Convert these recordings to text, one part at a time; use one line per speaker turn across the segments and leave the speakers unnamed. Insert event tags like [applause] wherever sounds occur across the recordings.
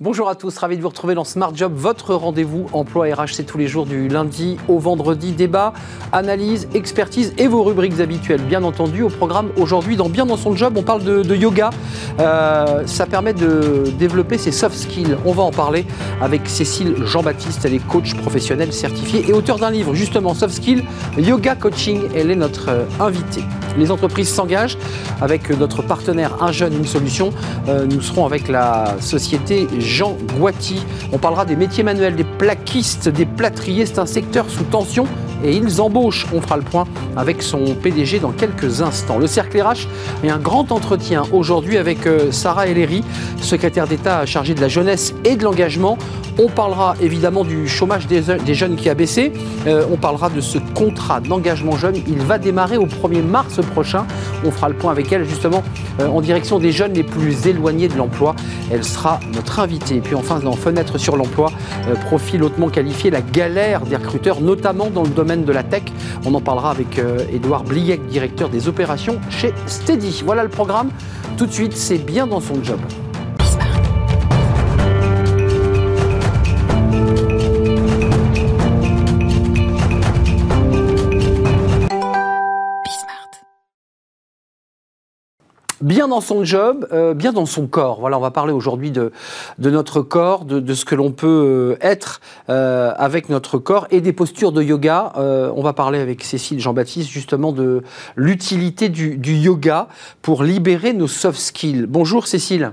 Bonjour à tous, ravi de vous retrouver dans Smart Job, votre rendez-vous emploi RH, c'est tous les jours du lundi au vendredi. Débat, analyse, expertise et vos rubriques habituelles, bien entendu. Au programme aujourd'hui, dans Bien dans son job, on parle de, yoga. Euh, ça permet de développer ses soft skills. On va en parler avec Cécile Jean-Baptiste, elle est coach professionnelle certifiée et auteur d'un livre, justement, Soft Skills, Yoga Coaching. Elle est notre euh, invitée. Les entreprises s'engagent avec notre partenaire Un jeune, une solution. Euh, nous serons avec la société Jean Guati. On parlera des métiers manuels, des plaquistes, des plâtriers. C'est un secteur sous tension et ils embauchent. On fera le point avec son PDG dans quelques instants. Le cercle RH et un grand entretien aujourd'hui avec euh, Sarah Ellery, secrétaire d'État chargée de la jeunesse et de l'engagement. On parlera évidemment du chômage des, jeunes qui a baissé. Euh, on parlera de ce contrat d'engagement jeune. Il va démarrer au 1er mars prochain. On fera le point avec elle justement euh, en direction des jeunes les plus éloignés de l'emploi. Elle sera notre invitée. Et puis enfin, dans Fenêtre sur l'emploi, profil hautement qualifié, la galère des recruteurs, notamment dans le domaine de la tech. On en parlera avec euh, Bliec, directeur des opérations chez Steady. Voilà le programme. Tout de suite, c'est bien dans son job. Bien dans son job, euh, bien dans son corps. Voilà, on va parler aujourd'hui de, de notre corps, de, ce que l'on peut euh, être euh, avec notre corps et des postures de yoga. on va parler avec Cécile Jean-Baptiste justement de l'utilité du, du yoga pour libérer nos soft skills. Bonjour Cécile.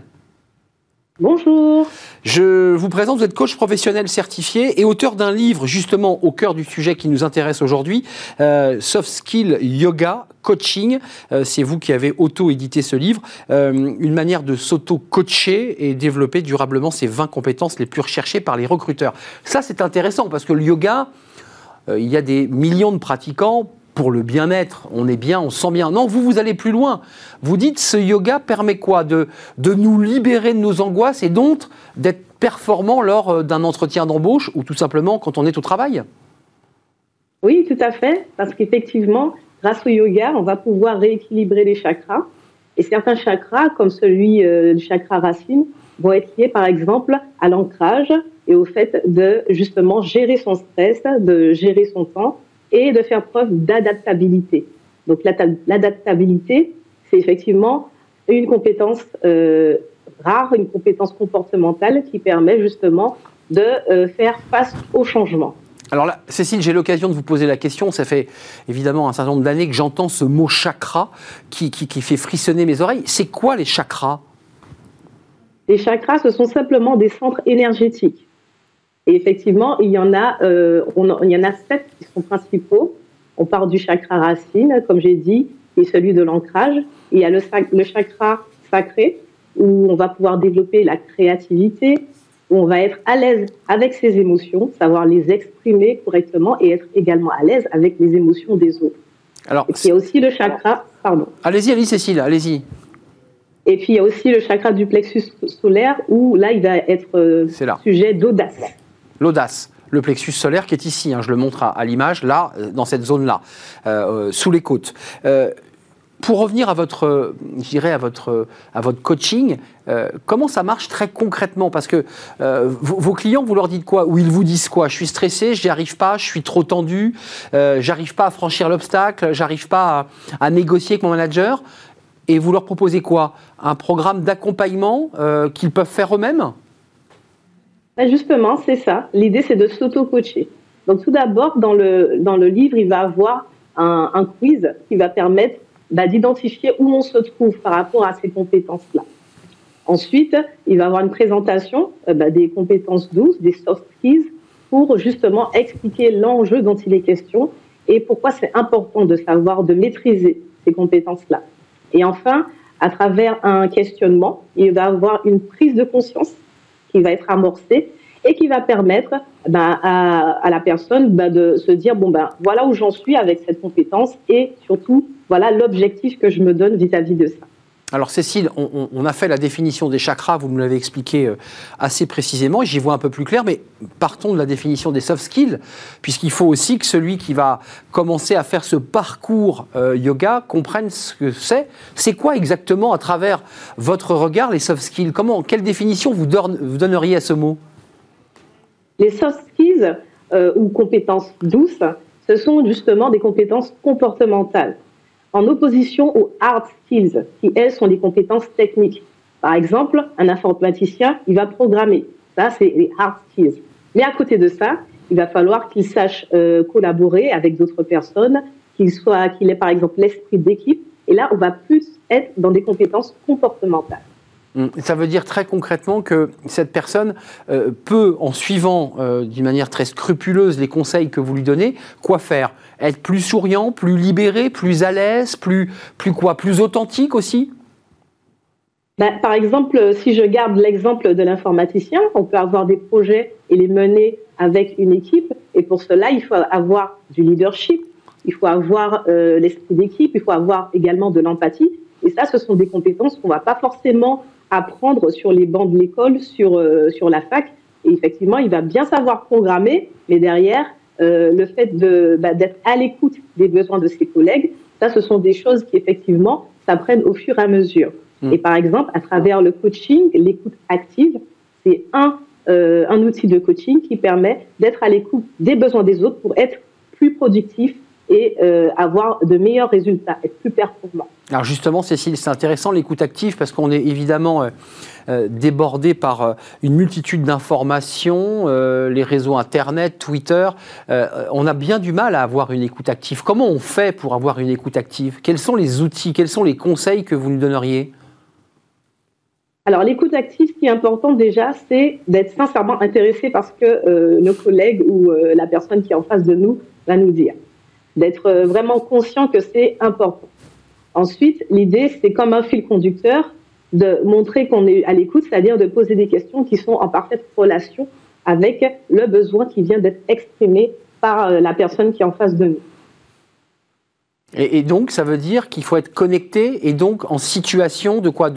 Bonjour.
Je vous présente, vous êtes coach professionnel certifié et auteur d'un livre justement au cœur du sujet qui nous intéresse aujourd'hui, euh, Soft Skill Yoga Coaching. Euh, c'est vous qui avez auto-édité ce livre. Euh, une manière de s'auto-coacher et développer durablement ces 20 compétences les plus recherchées par les recruteurs. Ça, c'est intéressant parce que le yoga, il y a des millions de pratiquants pour le bien-être, on est bien, on se sent bien. Non, vous, vous allez plus loin. Vous dites, ce yoga permet quoi de, de nous libérer de nos angoisses et donc d'être performant lors euh, d'un entretien d'embauche ou tout simplement quand on est au travail?
Oui, tout à fait, parce qu'effectivement, grâce au yoga, on va pouvoir rééquilibrer les chakras. Et certains chakras, comme celui euh, du chakra racine, vont être liés par exemple à l'ancrage et au fait de justement gérer son stress, de gérer son temps et de faire preuve d'adaptabilité. Donc l'adaptabilité, c'est effectivement une compétence euh, rare, une compétence comportementale qui permet justement de euh, faire face au changement.
Alors là, Cécile, j'ai l'occasion de vous poser la question. Ça fait évidemment un certain nombre d'années que j'entends ce mot chakra qui, qui, qui fait frissonner mes oreilles. C'est quoi les chakras?
Les chakras, ce sont simplement des centres énergétiques. Et effectivement, il y en a, euh, on, il y en a sept qui sont principaux. On part du chakra racine, comme j'ai dit, est celui de l'ancrage. Il y a le, le chakra sacré, où on va pouvoir développer la créativité, où on va être à l'aise avec ses émotions, savoir les exprimer correctement et être également à l'aise avec les émotions des autres. Alors, et puis il y a aussi le chakra, pardon.
Allez-y, allez Cécile, allez-y.
Et puis il y a aussi le chakra du plexus solaire où là il va être euh, sujet d'audace
l'audace le plexus solaire qui est ici, hein, je le montre à, l'image, là, euh, dans cette zone-là, euh, euh, sous les côtes. pour revenir à votre, je à votre, à votre coaching, comment ça marche très concrètement? Parce que vos, clients, vous leur dites quoi? Ou ils vous disent quoi? Je suis stressé, j'y arrive pas, je suis trop tendu, j'arrive pas à franchir l'obstacle, j'arrive pas à, négocier avec mon manager. Et vous leur proposez quoi? Un programme d'accompagnement qu'ils peuvent faire eux-mêmes?
Bah, justement, c'est ça. L'idée, c'est de s'auto-coacher. Donc, tout d'abord, dans le, dans le livre, il va avoir un, quiz qui va permettre bah, d'identifier où on se trouve par rapport à ces compétences-là. Ensuite, il va avoir une présentation euh, bah, des compétences douces, des soft skills, pour justement expliquer l'enjeu dont il est question et pourquoi c'est important de savoir, de maîtriser ces compétences-là. Et enfin, à travers un questionnement, il va avoir une prise de conscience qui va être amorcé et qui va permettre ben, à, la personne ben, de se dire bon ben voilà où j'en suis avec cette compétence et surtout voilà l'objectif que je me donne vis-à-vis de ça.
Alors Cécile, on, a fait la définition des chakras, vous nous l'avez expliqué euh, assez précisément, j'y vois un peu plus clair, mais partons de la définition des soft skills, puisqu'il faut aussi que celui qui va commencer à faire ce parcours euh, yoga comprenne ce que c'est. C'est quoi exactement, à travers votre regard, les soft skills? Comment, Quelle définition vous, donneriez à ce mot?
Les soft skills, euh, ou compétences douces, ce sont justement des compétences comportementales en opposition aux hard skills, qui elles sont des compétences techniques. Par exemple, un informaticien, il va programmer. Ça, c'est les hard skills. Mais à côté de ça, il va falloir qu'il sache euh, collaborer avec d'autres personnes, qu'il soit, qu'il ait par exemple l'esprit d'équipe. Et là, on va plus être dans des compétences comportementales.
Hum, ça veut dire très concrètement que cette personne euh, peut, en suivant euh, d'une manière très scrupuleuse les conseils que vous lui donnez, quoi faire? Être plus souriant, plus libéré, plus à l'aise, plus, plus quoi? Plus authentique aussi?
Ben, Par exemple, si je garde l'exemple de l'informaticien, on peut avoir des projets et les mener avec une équipe. Et pour cela, il faut avoir du leadership, il faut avoir euh, l'esprit d'équipe, il faut avoir également de l'empathie. Et ça, ce sont des compétences qu'on ne va pas forcément apprendre sur les bancs de l'école, sur, euh, sur la fac. Et effectivement, il va bien savoir programmer, mais derrière, euh, le fait bah, d'être à l'écoute des besoins de ses collègues, ça, ce sont des choses qui, effectivement, s'apprennent au fur et à mesure. Mm. Et par exemple, à travers le coaching, l'écoute active, c'est un, euh, un outil de coaching qui permet d'être à l'écoute des besoins des autres pour être plus productif et euh, avoir de meilleurs résultats, être plus performant.
Alors justement, Cécile, c'est intéressant l'écoute active parce qu'on est évidemment euh, euh, débordé par une multitude d'informations, les réseaux Internet, Twitter. on a bien du mal à avoir une écoute active. Comment on fait pour avoir une écoute active? Quels sont les outils, quels sont les conseils que vous nous donneriez?
Alors, l'écoute active, ce qui est important déjà, c'est d'être sincèrement intéressé par ce que nos collègues ou la personne qui est en face de nous va nous dire d'être vraiment conscient que c'est important. Ensuite, l'idée, c'est comme un fil conducteur de montrer qu'on est à l'écoute, c'est-à-dire de poser des questions qui sont en parfaite relation avec le besoin qui vient d'être exprimé par euh, la personne qui est en face de nous.
Et, donc, ça veut dire qu'il faut être connecté et donc en situation de quoi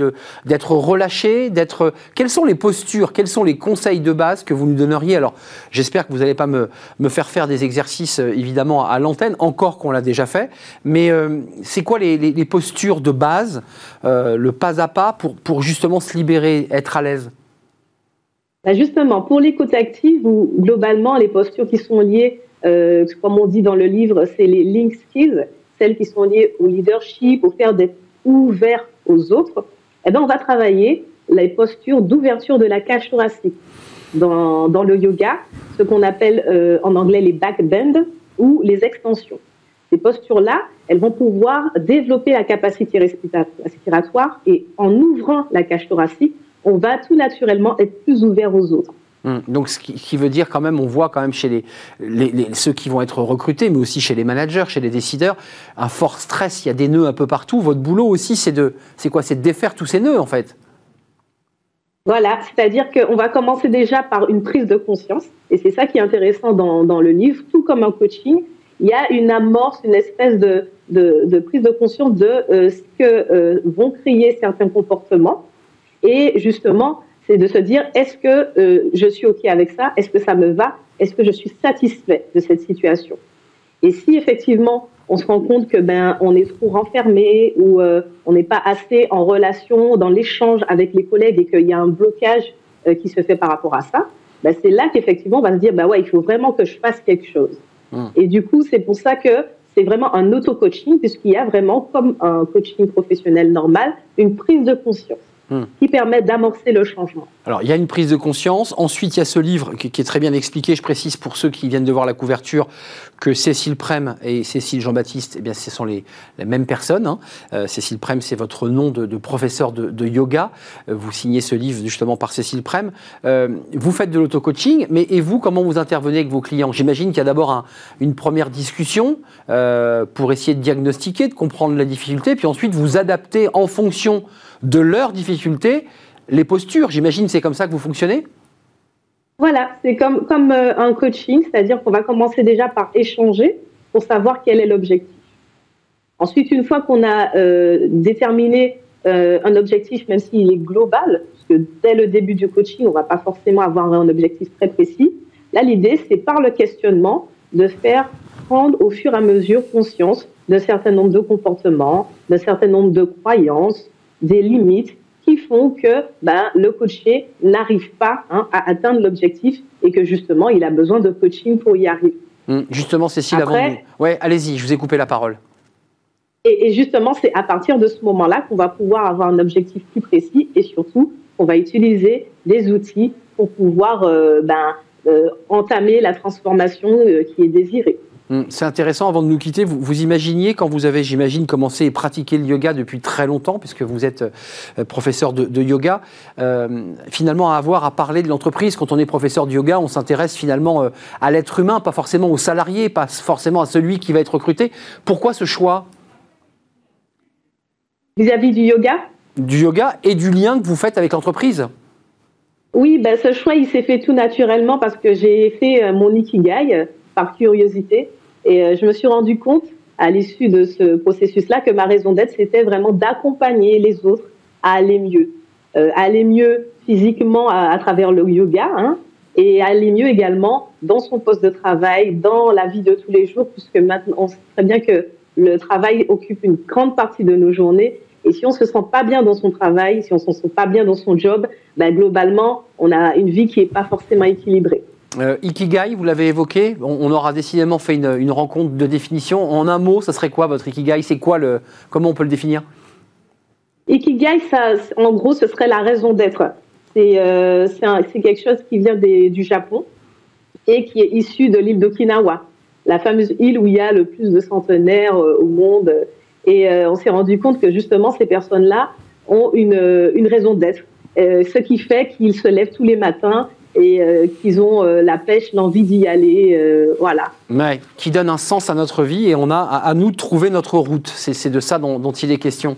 D'être relâché, d'être. Quelles sont les postures, quels sont les conseils de base que vous nous donneriez? Alors, j'espère que vous n'allez pas me, faire faire des exercices, euh, évidemment, à l'antenne, encore qu'on l'a déjà fait. Mais euh, c'est quoi les, les, postures de base, euh, le pas à pas, pour, pour justement se libérer, être à l'aise?
Bah, Justement, pour l'écoute active, ou globalement, les postures qui sont liées, comme on dit dans le livre, c'est les link skills celles qui sont liées au leadership, au fait d'être ouvert aux autres, eh bien, on va travailler les postures d'ouverture de la cage thoracique. Dans, dans le yoga, ce qu'on appelle euh, en anglais les back bends ou les extensions. Ces postures-là, elles vont pouvoir développer la capacité respiratoire et en ouvrant la cage thoracique, on va tout naturellement être plus ouvert aux autres.
Hum. Donc, ce qui, veut dire quand même, on voit quand même chez les, ceux qui vont être recrutés, mais aussi chez les managers, chez les décideurs, un fort stress. Il y a des nœuds un peu partout. Votre boulot aussi, c'est de, c'est quoi? C'est de défaire tous ces nœuds, en fait.
Voilà, c'est-à-dire qu'on va commencer déjà par une prise de conscience, et c'est ça qui est intéressant dans, le livre. Tout comme un coaching, il y a une amorce, une espèce de, de, prise de conscience de euh, ce que euh, vont créer certains comportements, et justement c'est de se dire est-ce que euh, je suis OK avec ça? Est-ce que ça me va? Est-ce que je suis satisfait de cette situation? Et si effectivement on se rend compte que ben on est trop renfermé ou euh, on n'est pas assez en relation dans l'échange avec les collègues et qu'il y a un blocage euh, qui se fait par rapport à ça, ben c'est là qu'effectivement on va se dire ben ouais il faut vraiment que je fasse quelque chose. Mmh. Et du coup c'est pour ça que c'est vraiment un auto-coaching puisqu'il y a vraiment comme un coaching professionnel normal une prise de conscience. Hmm. qui permet d'amorcer le changement.
Alors, il y a une prise de conscience. Ensuite, il y a ce livre qui, est très bien expliqué. Je précise pour ceux qui viennent de voir la couverture que Cécile Prem et Cécile Jean-Baptiste, eh bien, ce sont les, mêmes personnes. Hein. Euh, Cécile Prem, c'est votre nom de, professeur de, yoga. Euh, vous signez ce livre justement par Cécile Prem. Euh, vous faites de l'auto-coaching, mais et vous, comment vous intervenez avec vos clients? J'imagine qu'il y a d'abord une première discussion pour essayer de diagnostiquer, de comprendre la difficulté, puis ensuite vous adaptez en fonction de leurs difficultés, les postures. J'imagine c'est comme ça que vous fonctionnez?
Voilà, c'est comme, comme euh, un coaching, c'est-à-dire qu'on va commencer déjà par échanger pour savoir quel est l'objectif. Ensuite, une fois qu'on a euh, déterminé un objectif, même s'il est global, parce que dès le début du coaching, on va pas forcément avoir un objectif très précis. Là, l'idée, c'est par le questionnement de faire prendre au fur et à mesure conscience d'un certain nombre de comportements, d'un certain nombre de croyances, des limites qui font que ben, le coaché n'arrive pas hein, à atteindre l'objectif et que justement, il a besoin de coaching pour y arriver.
Hum, justement, Cécile, Après, avant de... Ouais, allez-y, je vous ai coupé la parole.
Et, justement, c'est à partir de ce moment-là qu'on va pouvoir avoir un objectif plus précis et surtout, on va utiliser des outils pour pouvoir euh, ben, euh, entamer la transformation euh, qui est désirée.
Hum, c'est intéressant, avant de nous quitter, vous, vous imaginiez, quand vous avez, j'imagine, commencé à pratiquer le yoga depuis très longtemps, puisque vous êtes euh, professeur de, yoga, euh, finalement à avoir à parler de l'entreprise. Quand on est professeur de yoga, on s'intéresse finalement euh, à l'être humain, pas forcément au salarié, pas forcément à celui qui va être recruté. Pourquoi ce choix?
Vis-à-vis du yoga?
Du yoga et du lien que vous faites avec l'entreprise?
Oui, ben, ce choix, il s'est fait tout naturellement parce que j'ai fait mon ikigai par curiosité. Et euh, je me suis rendu compte à l'issue de ce processus-là que ma raison d'être, c'était vraiment d'accompagner les autres à aller mieux. Euh, aller mieux physiquement à, travers le yoga, hein, et aller mieux également dans son poste de travail, dans la vie de tous les jours, puisque maintenant on sait très bien que le travail occupe une grande partie de nos journées. Et si on se sent pas bien dans son travail, si on se sent pas bien dans son job, ben globalement, on a une vie qui est pas forcément équilibrée.
Euh, Ikigai, vous l'avez évoqué, on, aura décidément fait une, rencontre de définition. En un mot, ça serait quoi votre Ikigai? C'est quoi le, comment on peut le définir?
Ikigai, ça, en gros, ce serait la raison d'être. C'est euh, quelque chose qui vient du Japon et qui est issu de l'île d'Okinawa, la fameuse île où il y a le plus de centenaires euh, au monde. Et on s'est rendu compte que justement, ces personnes-là ont une, une raison d'être. ce qui fait qu'ils se lèvent tous les matins et euh, qu'ils ont euh, la pêche, l'envie d'y aller, euh, voilà.
Mais qui donne un sens à notre vie et on a à, nous de trouver notre route. C'est de ça dont, il est question.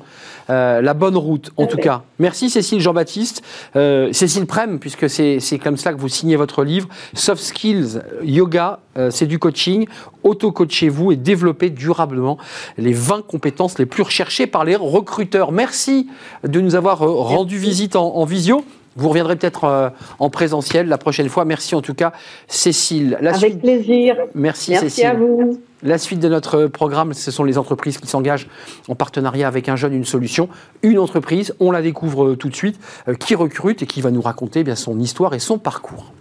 la bonne route, en tout cas. Merci Cécile Jean-Baptiste. Cécile Prem, puisque c'est comme cela que vous signez votre livre. Soft Skills, Yoga, c'est du coaching. Auto-coachez-vous et développez durablement les 20 compétences les plus recherchées par les recruteurs. Merci de nous avoir rendu visite en visio. Vous reviendrez peut-être euh, en présentiel la prochaine fois. Merci en tout cas, Cécile.
Avec plaisir.
Merci,
Merci
Cécile.
à vous.
La suite de notre programme, ce sont les entreprises qui s'engagent en partenariat avec un jeune, une solution. Une entreprise, on la découvre tout de suite, euh, qui recrute et qui va nous raconter bien son histoire et son parcours.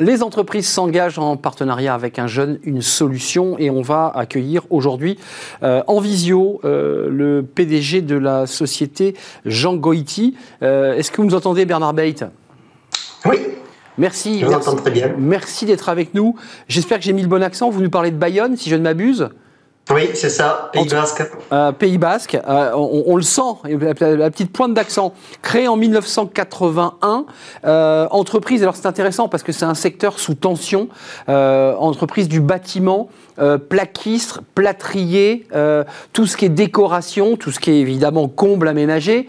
Les entreprises s'engagent en partenariat avec un jeune, une solution, et on va accueillir aujourd'hui euh, en visio euh, le PDG de la société Jean Goiti. Euh, est-ce que vous nous entendez, Bernard Beit
Oui.
Merci.
Je vous entends très bien.
Merci d'être avec nous. J'espère que j'ai mis le bon accent. Vous nous parlez de Bayonne, si je ne m'abuse.
Oui, c'est ça, Pays Basque.
Euh, Pays Basque, euh, on, le sent, la, petite pointe d'accent. Créé en 1981, euh, entreprise, alors c'est intéressant parce que c'est un secteur sous tension, entreprise du bâtiment, plaquistre, plâtrier, tout ce qui est décoration, tout ce qui est évidemment comble aménagé.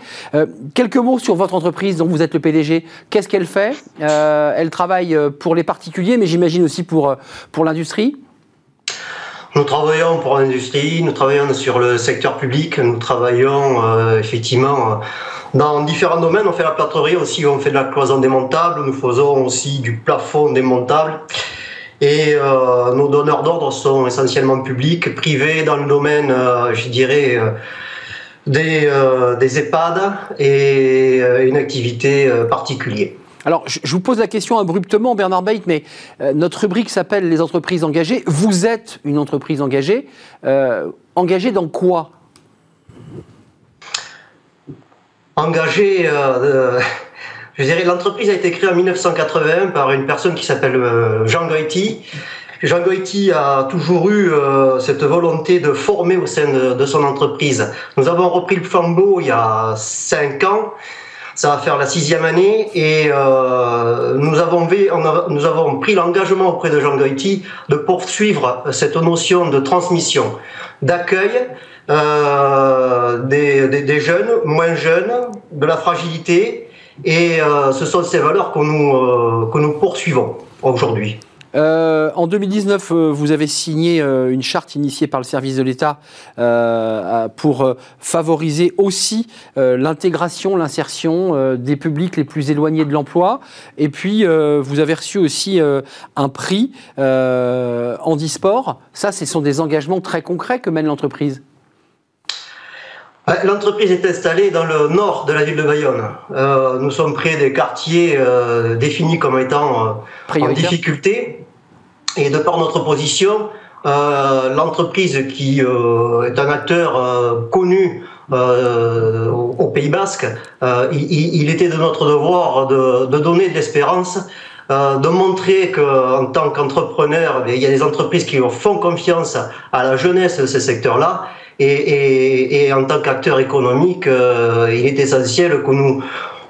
quelques mots sur votre entreprise dont vous êtes le PDG. Qu'est-ce qu'elle fait? Elle travaille pour les particuliers, mais j'imagine aussi pour, pour l'industrie
nous travaillons pour l'industrie, nous travaillons sur le secteur public, nous travaillons euh, effectivement euh, dans différents domaines. On fait la plâtrerie aussi, on fait de la cloison démontable, nous faisons aussi du plafond démontable. Et euh, nos donneurs d'ordre sont essentiellement publics, privés dans le domaine, je dirais, des, des EHPAD et une activité particulière.
Alors, je vous pose la question abruptement, Bernard Beit, mais euh, notre rubrique s'appelle Les entreprises engagées. Vous êtes une entreprise engagée. Euh, engagée dans quoi?
Engagée, euh, je dirais, l'entreprise a été créée en 1981 par une personne qui s'appelle Jean Goiti. Jean Goiti a toujours eu cette volonté de former au sein de, de, son entreprise. Nous avons repris le flambeau il y a cinq ans ça va faire la sixième année et euh, nous, avons, nous avons pris l'engagement auprès de Jean Goiti de poursuivre cette notion de transmission, d'accueil euh, des, des, jeunes, moins jeunes, de la fragilité et euh, ce sont ces valeurs que nous, que nous poursuivons aujourd'hui.
Euh, en 2019, euh, vous avez signé euh, une charte initiée par le service de l'État pour favoriser aussi l'intégration, l'insertion des publics les plus éloignés de l'emploi. Et puis, vous avez reçu aussi un prix handisport. Ça, ce sont des engagements très concrets que mène l'entreprise.
L'entreprise est installée dans le nord de la ville de Bayonne. Euh, nous sommes près des quartiers euh, définis comme étant euh, en difficulté. Et de par notre position, l'entreprise qui est un acteur connu au, Pays Basque, il, était de notre devoir de, de donner de l'espérance de montrer qu'en tant qu'entrepreneur, il y a des entreprises qui font confiance à la jeunesse de ces secteurs-là et, en tant qu'acteur économique, euh, il est essentiel que nous,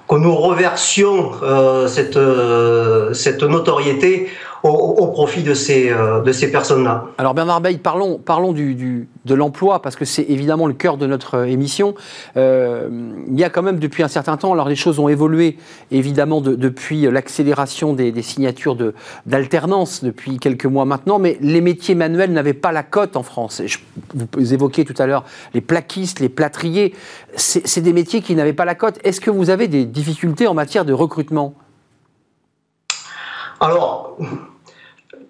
que nous reversions euh, cette, euh, cette notoriété au, profit de ces, euh, de ces personnes-là.
Alors Bernard Bay, parlons, parlons du, de l'emploi, parce que c'est évidemment le cœur de notre euh, émission. Euh, il y a quand même depuis un certain temps, alors les choses ont évolué évidemment depuis l'accélération des, signatures d'alternance depuis quelques mois maintenant, mais les métiers manuels n'avaient pas la cote en France. vous évoquiez tout à l'heure les plaquistes, les plâtriers, c'est des métiers qui n'avaient pas la cote. Est-ce que vous avez des difficultés en matière de recrutement?
Alors,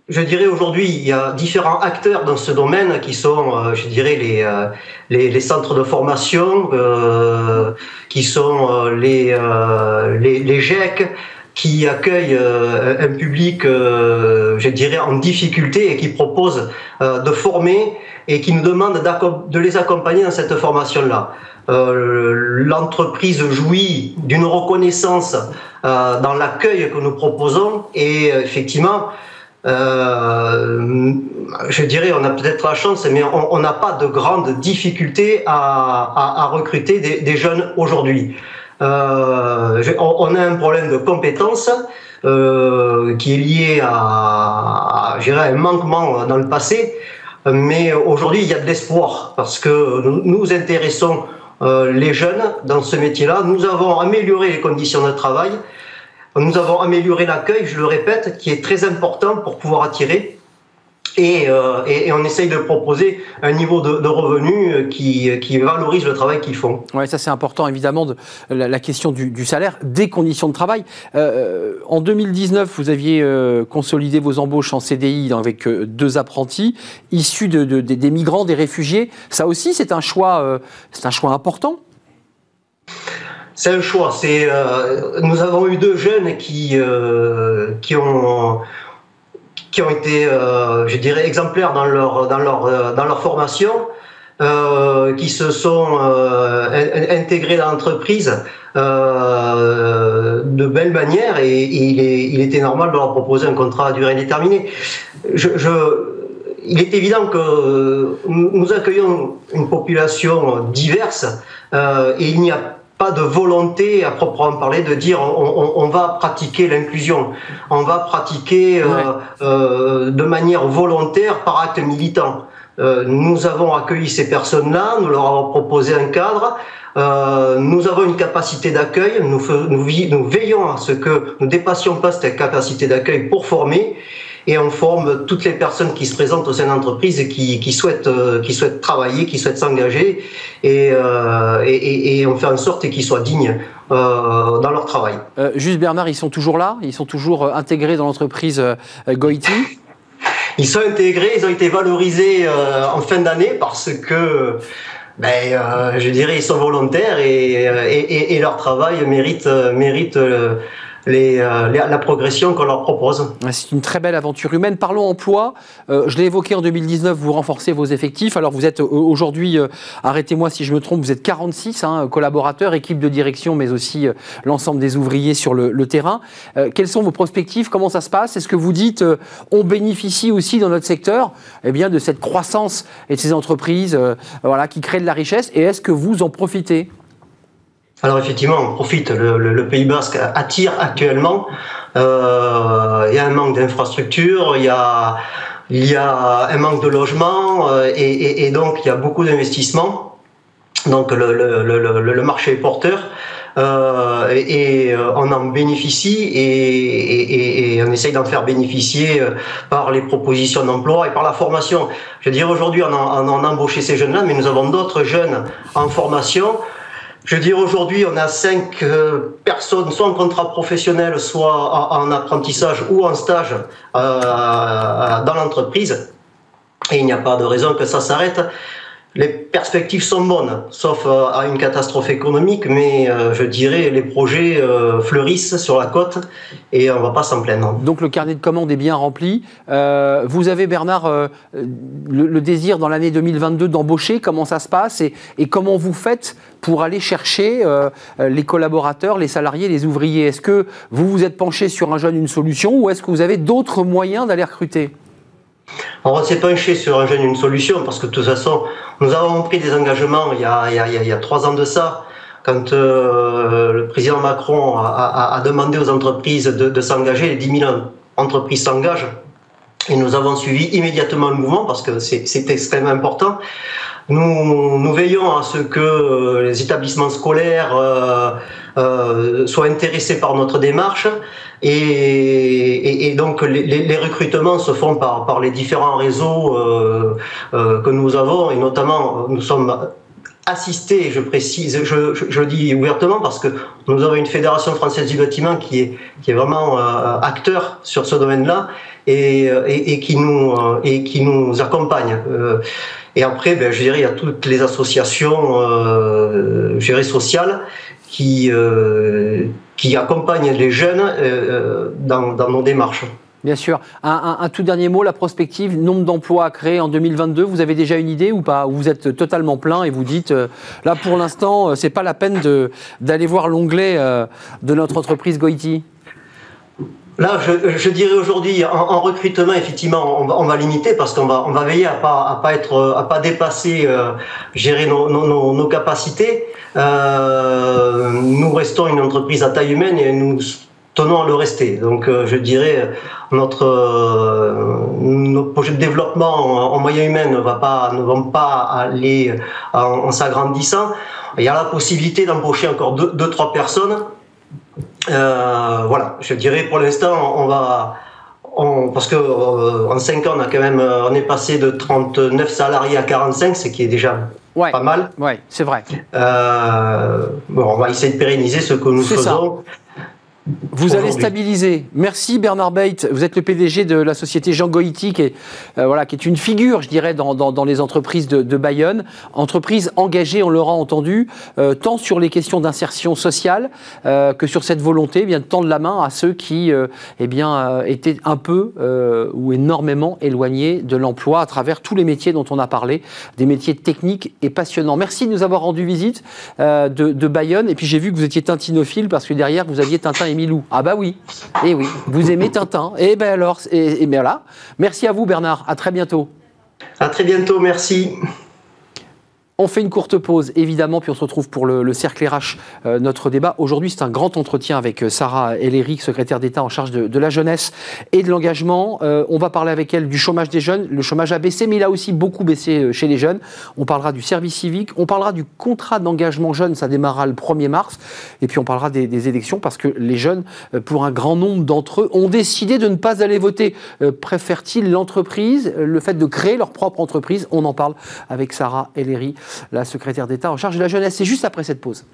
je dirais aujourd'hui, il y a différents acteurs dans ce domaine qui sont, euh, je dirais, les, euh, les, centres de formation, euh, qui sont les, les, les, GEC, qui accueillent un public, je dirais, en difficulté et qui proposent de former et qui nous demandent de les accompagner dans cette formation-là. L'entreprise jouit d'une reconnaissance dans l'accueil que nous proposons et effectivement, euh, je dirais, on a peut-être la chance, mais on n'a pas de grandes difficultés à, recruter des, jeunes aujourd'hui. Euh, on, a un problème de compétences euh, qui est lié à, à un manquement dans le passé, mais aujourd'hui il y a de l'espoir parce que nous, nous intéressons les jeunes dans ce métier-là. Nous avons amélioré les conditions de travail. Nous avons amélioré l'accueil, je le répète, qui est très important pour pouvoir attirer. Et, euh, on essaye de proposer un niveau de, revenu qui, valorise le travail qu'ils font.
Oui, ça c'est important évidemment, de, la, question du, salaire, des conditions de travail. Euh, en 2019, vous aviez euh, consolidé vos embauches en CDI avec deux apprentis issus de, des migrants, des réfugiés. Ça aussi, c'est un choix, c'est un choix important.
C'est un choix. C'est, euh, nous avons eu deux jeunes qui, euh, qui, ont, qui ont été, euh, je dirais, exemplaires dans leur, dans leur, dans leur formation, qui se sont intégrés dans l'entreprise de belle manière et, il, est, il, était normal de leur proposer un contrat à durée indéterminée. Je, il est évident que nous accueillons une population diverse et il n'y a pas de volonté à proprement parler de dire on, va pratiquer l'inclusion, on va pratiquer euh, euh, de manière volontaire par acte militant. Euh, nous avons accueilli ces personnes-là, nous leur avons proposé un cadre, nous avons une capacité d'accueil, nous, nous, nous, veillons à ce que nous dépassions pas cette capacité d'accueil pour former et on forme toutes les personnes qui se présentent au sein d'entreprise et qui, qui, souhaitent, euh, qui souhaitent travailler, qui souhaitent s'engager et, euh, et, et, on fait en sorte qu'ils soient dignes euh, dans leur travail.
juste Bernard, ils sont toujours là? Ils sont toujours intégrés dans l'entreprise Goiti
Ils sont intégrés, ils ont été valorisés en fin d'année parce que ben, je dirais, ils sont volontaires et, et, et leur travail mérite, mérite euh, la progression qu'on leur propose.
C'est une très belle aventure humaine. Parlons emploi. Euh, je l'ai évoqué en 2019, vous renforcez vos effectifs. Alors vous êtes euh, aujourd'hui, arrêtez-moi si je me trompe, vous êtes 46 hein, collaborateurs, équipe de direction, mais aussi l'ensemble des ouvriers sur le, terrain. quelles sont vos perspectives Comment ça se passe? Est-ce que vous dites on bénéficie aussi dans notre secteur eh bien, de cette croissance et de ces entreprises voilà, qui créent de la richesse? Et est-ce que vous en profitez?
Alors effectivement, on profite. Le, Pays Basque attire actuellement. Euh, il y a un manque d'infrastructures, il y a, un manque de logement euh, et, donc il y a beaucoup d'investissements. Donc le, marché est porteur. euh, et, on en bénéficie et, et on essaye d'en faire bénéficier par les propositions d'emploi et par la formation. Je veux dire, aujourd'hui, on, on a embauché ces jeunes-là, mais nous avons d'autres jeunes en formation je veux dire, aujourd'hui, on a cinq euh, personnes, soit en contrat professionnel, soit en, apprentissage ou en stage euh, dans l'entreprise. Et il n'y a pas de raison que ça s'arrête les perspectives sont bonnes, sauf euh, à une catastrophe économique, mais euh, je dirais les projets euh, fleurissent sur la côte et on ne va pas s'en plaindre.
Donc le carnet de commandes est bien rempli. vous avez, Bernard, le, désir dans l'année 2022 d'embaucher, comment ça se passe et, et, comment vous faites pour aller chercher les collaborateurs, les salariés, les ouvriers? Est-ce que vous vous êtes penché sur un jeune, une solution, ou est-ce que vous avez d'autres moyens d'aller recruter?
On s'est penché sur un jeune une solution parce que de toute façon, nous avons pris des engagements il y a, trois ans de ça, quand euh, le président Macron a, demandé aux entreprises de, s'engager, les 10 000 entreprises s'engagent. Et nous avons suivi immédiatement le mouvement parce que c'est extrêmement important. Nous, veillons à ce que euh, les établissements scolaires euh, soient intéressés par notre démarche et, donc les, recrutements se font par, les différents réseaux euh, euh, que nous avons et notamment nous sommes assistés, je précise, je, je, dis ouvertement parce que nous avons une fédération française du bâtiment qui est, vraiment euh, acteur sur ce domaine-là euh, et qui nous accompagne. Et après, ben, je dirais, il y a toutes les associations euh, sociales qui, euh, qui accompagne les jeunes euh, euh, dans, dans, nos démarches.
Bien sûr. Un, tout dernier mot, la prospective, nombre d'emplois à créer en 2022, vous avez déjà une idée ou pas? Vous êtes totalement plein et vous dites, là pour l'instant, c'est pas la peine d'aller voir l'onglet de notre entreprise Goiti
Là, je, dirais aujourd'hui, en, recrutement, effectivement, on va, limiter parce qu'on va, on va veiller à pas, à pas pas dépasser, gérer nos, nos, nos capacités. Euh, nous restons une entreprise à taille humaine et nous tenons à le rester. Donc euh, je dirais notre, euh, notre projet de développement en, moyenne humaine ne va pas ne vont pas aller en, s'agrandissant. Il y a la possibilité d'embaucher encore deux, deux trois personnes. Euh, voilà, je dirais pour l'instant on va on, parce que en 5 ans on a quand même on est passé de 39 salariés à 45, ce qui est déjà pas mal.
Oui, c'est vrai.
Euh, bon, on va essayer de pérenniser ce que nous faisons.
Vous allez stabiliser. Merci Bernard Beit. Vous êtes le PDG de la société Jean Goïti, qui est, euh, voilà, qui est une figure, je dirais, dans, dans, les entreprises de, de, Bayonne. Entreprise engagée, on l'aura entendu, euh, tant sur les questions d'insertion sociale euh, que sur cette volonté eh bien, de tendre la main à ceux qui eh bien, étaient un peu ou énormément éloignés de l'emploi à travers tous les métiers dont on a parlé, des métiers techniques et passionnants. Merci de nous avoir rendu visite de, de Bayonne. Et puis j'ai vu que vous étiez tintinophile parce que derrière, vous aviez Tintin et Ah bah oui, et eh oui, vous aimez Tintin. Et eh ben alors, et, et là. Merci à vous Bernard, à très bientôt.
À très bientôt, merci.
On fait une courte pause, évidemment, puis on se retrouve pour le, cercle RH, euh, notre débat. Aujourd'hui, c'est un grand entretien avec euh, Sarah Elleric, secrétaire d'État en charge de, la jeunesse et de l'engagement. Euh, on va parler avec elle du chômage des jeunes. Le chômage a baissé, mais il a aussi beaucoup baissé chez les jeunes. On parlera du service civique, on parlera du contrat d'engagement jeune, ça démarrera le 1er mars. Et puis on parlera des, élections, parce que les jeunes, pour un grand nombre d'entre eux, ont décidé de ne pas aller voter. Préfèrent-ils l'entreprise, le fait de créer leur propre entreprise? On en parle avec Sarah Elleric la secrétaire d'État en charge de la jeunesse. C'est juste après cette pause.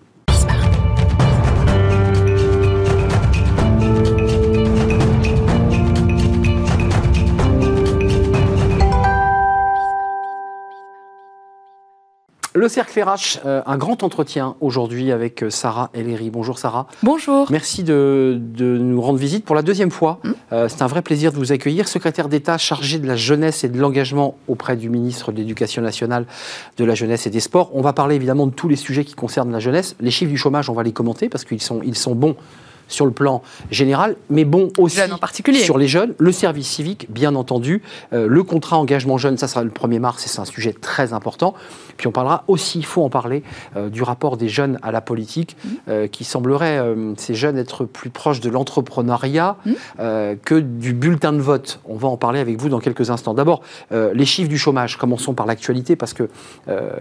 Le cercle RH, euh, un grand entretien aujourd'hui avec euh, Sarah Ellery. Bonjour Sarah.
Bonjour.
Merci de, nous rendre visite pour la deuxième fois. Mm. Euh, c'est un vrai plaisir de vous accueillir. Secrétaire d'État chargé de la jeunesse et de l'engagement auprès du ministre de l'Éducation nationale, de la jeunesse et des sports. On va parler évidemment de tous les sujets qui concernent la jeunesse. Les chiffres du chômage, on va les commenter parce qu'ils sont, ils sont bons sur le plan général, mais bon aussi
en particulier.
sur les jeunes, le service civique, bien entendu, euh, le contrat engagement jeune, ça sera le 1er mars, et c'est un sujet très important. Puis on parlera aussi, il faut en parler, euh, du rapport des jeunes à la politique, mmh. euh, qui semblerait, ces jeunes, être plus proches de l'entrepreneuriat mmh. que du bulletin de vote. On va en parler avec vous dans quelques instants. D'abord, les chiffres du chômage, commençons par l'actualité, parce que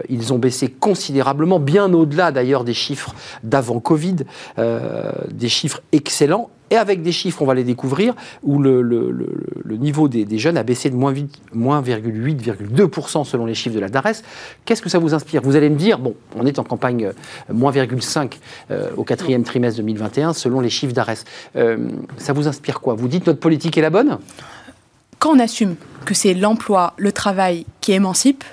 ils ont baissé considérablement, bien au-delà d'ailleurs des chiffres d'avant Covid, des chiffres excellents et avec des chiffres, on va les découvrir, où le, niveau des, jeunes a baissé de moins, 8,2% selon les chiffres de la DARES. Qu'est-ce que ça vous inspire? Vous allez me dire, bon, on est en campagne euh, moins 0,5 euh, au quatrième trimestre 2021 selon les chiffres d'ARES. Euh, ça vous inspire quoi? Vous dites notre politique est la bonne?
Quand on assume que c'est l'emploi, le travail qui émancipe,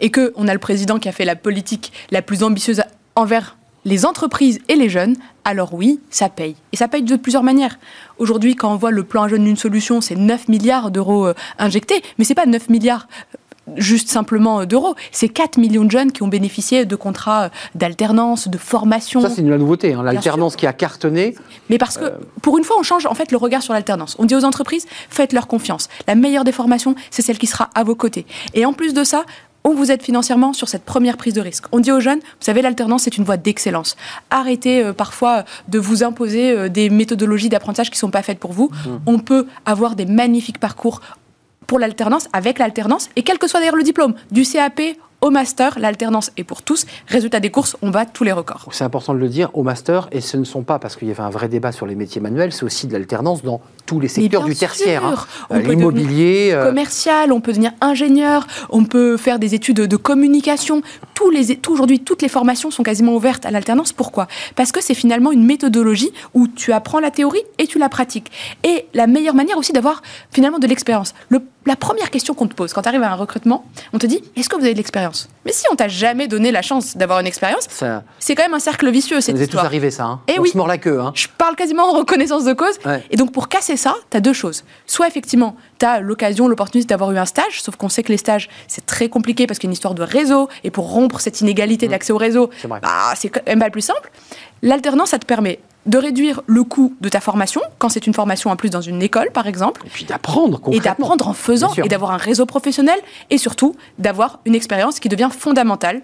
et qu'on a le président qui a fait la politique la plus ambitieuse envers les entreprises et les jeunes, alors oui, ça paye. Et ça paye de plusieurs manières. Aujourd'hui, quand on voit le plan jeune d'une solution, c'est 9 milliards d'euros euh, injectés, mais c'est pas 9 milliards euh, juste simplement euh, d'euros. C'est 4 millions de jeunes qui ont bénéficié de contrats d'alternance, de formation.
Ça, c'est une nouveauté, hein, l'alternance qui a cartonné.
Mais parce que, pour une fois, on change en fait le regard sur l'alternance. On dit aux entreprises, faites-leur confiance. La meilleure des formations, c'est celle qui sera à vos côtés. Et en plus de ça, on vous aide financièrement sur cette première prise de risque. On dit aux jeunes, vous savez, l'alternance, c'est une voie d'excellence. Arrêtez euh, parfois de vous imposer euh, des méthodologies d'apprentissage qui ne sont pas faites pour vous. Mmh. On peut avoir des magnifiques parcours pour l'alternance, avec l'alternance, et quel que soit d'ailleurs le diplôme, du CAP au master, l'alternance est pour tous. Résultat des courses, on bat tous les records.
C'est important de le dire, au master, et ce ne sont pas, parce qu'il y avait un vrai débat sur les métiers manuels, c'est aussi de l'alternance dans tous les secteurs du tertiaire. Hein. Euh, l'immobilier.
Euh, commercial, on peut devenir ingénieur, on peut faire des études de communication. Tous les, tout, aujourd'hui, toutes les formations sont quasiment ouvertes à l'alternance. Pourquoi? Parce que c'est finalement une méthodologie où tu apprends la théorie et tu la pratiques. Et la meilleure manière aussi d'avoir finalement de l'expérience. La première question qu'on te pose quand tu arrives à un recrutement, on te dit est-ce que vous avez de l'expérience? Mais si on t'a jamais donné la chance d'avoir une expérience, c'est quand même un cercle vicieux cette
ça
histoire.
tous arrivé ça. Hein. Et eh on se mord la queue. Hein.
Je parle quasiment en reconnaissance de cause. Et donc pour casser ça, tu as deux choses. Soit effectivement, tu as l'occasion, l'opportunité d'avoir eu un stage, sauf qu'on sait que les stages, c'est très compliqué parce qu'il y a une histoire de réseau. Et pour rompre cette inégalité mmh. d'accès au réseau, bah, c'est quand même pas le plus simple. L'alternance, ça te permet de réduire le coût de ta formation, quand c'est une formation en plus dans une école, par exemple.
Et puis d'apprendre
Et d'apprendre en faisant, et d'avoir un réseau professionnel, et surtout d'avoir une expérience qui devient fondamentale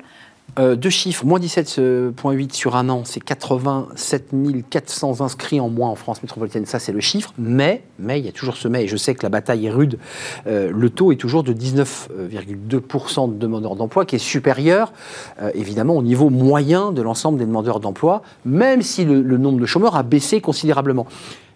euh, deux chiffres, moins 17,8 sur un an, c'est 87 400 inscrits en moins en France métropolitaine, ça c'est le chiffre, mais, mais il y a toujours ce mais, et je sais que la bataille est rude, euh, le taux est toujours de 19,2% de demandeurs d'emploi, qui est supérieur euh, évidemment au niveau moyen de l'ensemble des demandeurs d'emploi, même si le nombre de chômeurs a baissé considérablement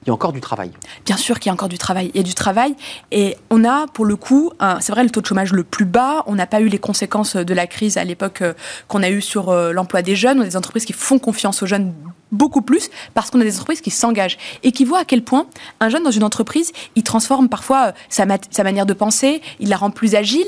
y a encore du travail.
Bien sûr qu'il y a encore du travail. Il y a du travail et on a pour le coup, c'est vrai, le taux de chômage le plus bas. On n'a pas eu les conséquences de la crise à l'époque euh, qu'on a eu sur euh, l'emploi des jeunes. On a des entreprises qui font confiance aux jeunes beaucoup plus parce qu'on a des entreprises qui s'engagent et qui voient à quel point un jeune dans une entreprise, il transforme parfois euh, sa manière de penser, il la rend plus agile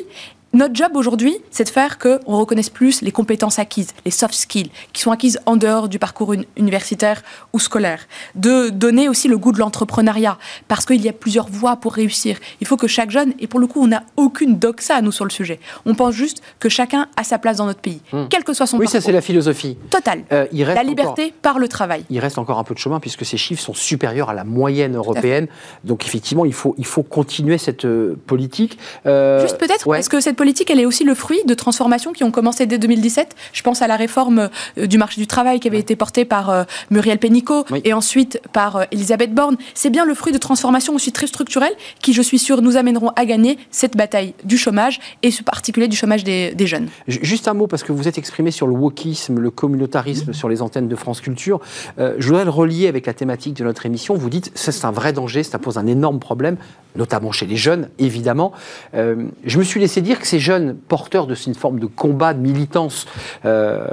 notre job aujourd'hui, c'est de faire qu'on reconnaisse plus les compétences acquises, les soft skills, qui sont acquises en dehors du parcours universitaire ou scolaire. De donner aussi le goût de l'entrepreneuriat, parce qu'il y a plusieurs voies pour réussir. Il faut que chaque jeune, et pour le coup, on n'a aucune doxa à nous sur le sujet. On pense juste que chacun a sa place dans notre pays, hmm. quel que soit son
oui,
parcours.
Oui, ça c'est la philosophie.
Total. Euh, la liberté par le travail.
Il reste encore un peu de chemin puisque ces chiffres sont supérieurs à la moyenne européenne. Donc effectivement, il faut, il faut continuer cette euh, politique.
Euh, juste peut-être, est-ce que cette politique, elle est aussi le fruit de transformations qui ont commencé dès 2017. Je pense à la réforme euh, du marché du travail qui avait été portée par euh, Muriel Pénicaud et ensuite par euh, Elisabeth Borne. C'est bien le fruit de transformations aussi très structurelles qui, je suis sûre, nous amèneront à gagner cette bataille du chômage et ce particulier du chômage des, jeunes.
Juste un mot, parce que vous êtes exprimé sur le wokisme, le communautarisme sur les antennes de France Culture. je voudrais le relier avec la thématique de notre émission. Vous dites, c'est un vrai danger, ça pose un énorme problème, notamment chez les jeunes, évidemment. je me suis laissé dire que ces jeunes porteurs de cette forme de combat, de militance, euh,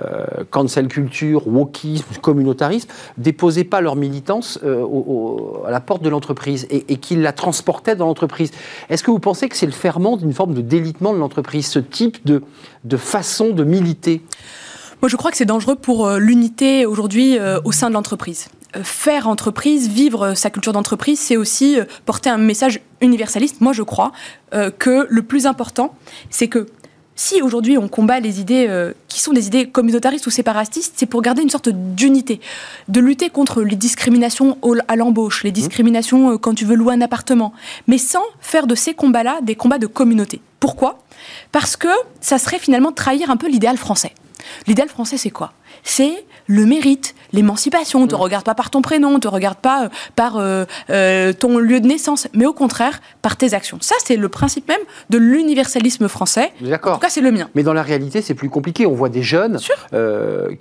cancel culture, wokisme, communautarisme, déposaient pas leur militance euh, à la porte de l'entreprise et, qu'ils la transportaient dans l'entreprise. Est-ce que vous pensez que c'est le ferment d'une forme de délitement de l'entreprise, ce type de, façon de militer?
Moi, je crois que c'est dangereux pour euh, l'unité aujourd'hui au sein de l'entreprise faire entreprise, vivre sa culture d'entreprise, c'est aussi porter un message universaliste. Moi, je crois que le plus important, c'est que si aujourd'hui on combat les idées euh, qui sont des idées communautaristes ou séparatistes, c'est pour garder une sorte d'unité, de lutter contre les discriminations à l'embauche, les discriminations euh, quand tu veux louer un appartement, mais sans faire de ces combats-là des combats de communauté. Pourquoi? Parce que ça serait finalement trahir un peu l'idéal français. L'idéal français, c'est quoi? C'est le mérite, l'émancipation. On ne te mm. regarde pas par ton prénom, on ne te regarde pas euh, par euh, euh, ton lieu de naissance, mais au contraire par tes actions. Ça, c'est le principe même de l'universalisme français.
D'accord.
En tout cas, c'est le mien.
Mais dans la réalité, c'est plus compliqué. On voit des jeunes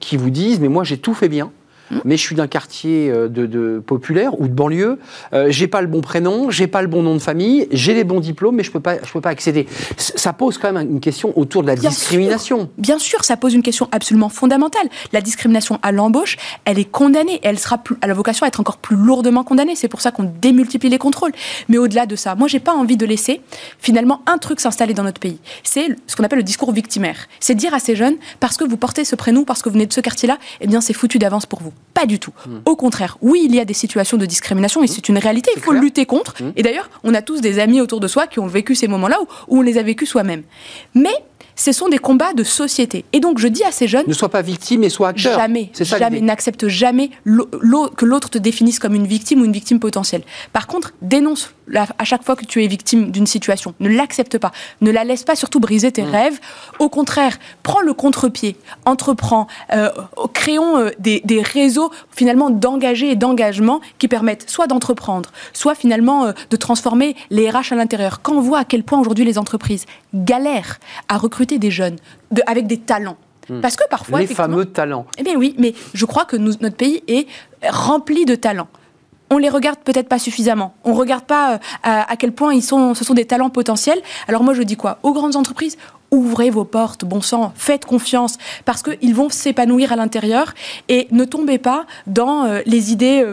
qui vous disent, mais moi, j'ai tout fait bien. Hmm? mais je suis d'un quartier euh, de, populaire ou de banlieue. Euh, j'ai pas le bon prénom, j'ai pas le bon nom de famille, j'ai les bons diplômes, mais je peux pas, je peux pas accéder. Ça pose quand même une question autour de la discrimination.
Bien sûr, ça pose une question absolument fondamentale. La discrimination à l'embauche, elle est condamnée. Elle sera plus, à la vocation à être encore plus lourdement condamnée. C'est pour ça qu'on démultiplie les contrôles. Mais au-delà de ça, moi, j'ai pas envie de laisser finalement un truc s'installer dans notre pays. C'est ce qu'on appelle le discours victimaire. C'est dire à ces jeunes, parce que vous portez ce prénom, parce que vous venez de ce quartier-là, eh bien, c'est foutu d'avance pour vous. Pas du tout. Hmm. Au contraire, oui, il y a des situations de discrimination et hmm. c'est une réalité, il faut lutter contre. Hmm. Et d'ailleurs, on a tous des amis autour de soi qui ont vécu ces moments-là où, où on les a vécus soi-même. Mais ce sont des combats de société. Et donc, je dis à ces jeunes...
Ne sois pas victime et sois acteur.
Jamais, jamais, n'accepte jamais que l'autre te définisse comme une victime ou une victime potentielle. Par contre, dénonce à chaque fois que tu es victime d'une situation. Ne l'accepte pas. Ne la laisse pas surtout briser tes mmh. rêves. Au contraire, prends le contre-pied, entreprends, euh, créons euh, des, réseaux finalement d'engagés et d'engagement qui permettent soit d'entreprendre, soit finalement euh, de transformer les RH à l'intérieur. Quand on voit à quel point aujourd'hui les entreprises galèrent à recruter des jeunes avec des talents, mmh. parce que parfois...
Les fameux talents.
Eh bien oui, mais je crois que notre pays est rempli de talents on les regarde peut-être pas suffisamment. On regarde pas euh, à, quel point ils sont, ce sont des talents potentiels. Alors moi je dis quoi? Aux grandes entreprises, ouvrez vos portes, bon sang, faites confiance, parce qu'ils vont s'épanouir à l'intérieur et ne tombez pas dans euh, les idées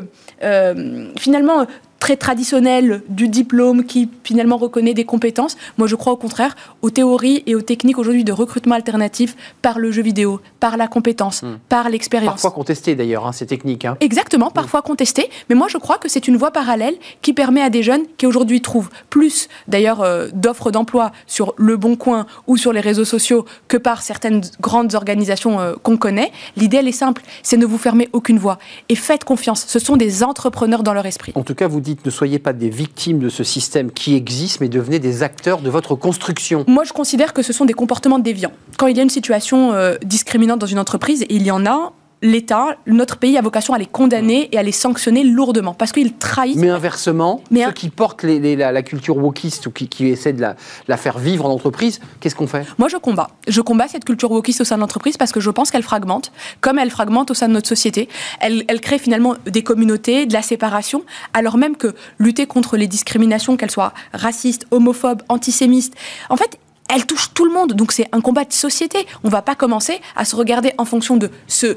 euh, finalement très traditionnel du diplôme qui finalement reconnaît des compétences. Moi, je crois au contraire aux théories et aux techniques aujourd'hui de recrutement alternatif par le jeu vidéo, par la compétence, hmm. par l'expérience.
Parfois contestées d'ailleurs, hein, ces techniques. Hein.
Exactement, hmm. parfois contestées. Mais moi, je crois que c'est une voie parallèle qui permet à des jeunes qui aujourd'hui trouvent plus d'ailleurs euh, d'offres d'emploi sur le Bon Coin ou sur les réseaux sociaux que par certaines grandes organisations euh, qu'on connaît. L'idée, elle est simple, c'est ne vous fermer aucune voie. Et faites confiance, ce sont des entrepreneurs dans leur esprit.
En tout cas, vous dites ne soyez pas des victimes de ce système qui existe, mais devenez des acteurs de votre construction.
Moi, je considère que ce sont des comportements déviants. Quand il y a une situation euh, discriminante dans une entreprise, et il y en a, l'État, notre pays a vocation à les condamner et à les sanctionner lourdement parce qu'ils trahissent.
Mais inversement, ceux qui portent la, culture wokiste ou qui, essaient de la, faire vivre en entreprise, qu'est-ce qu'on fait?
Moi, je combats. Je combats cette culture wokiste au sein de l'entreprise parce que je pense qu'elle fragmente, comme elle fragmente au sein de notre société. Elle, elle crée finalement des communautés, de la séparation, alors même que lutter contre les discriminations, qu'elles soient racistes, homophobes, antisémites, en fait, elle touche tout le monde. Donc c'est un combat de société. On va pas commencer à se regarder en fonction de ce,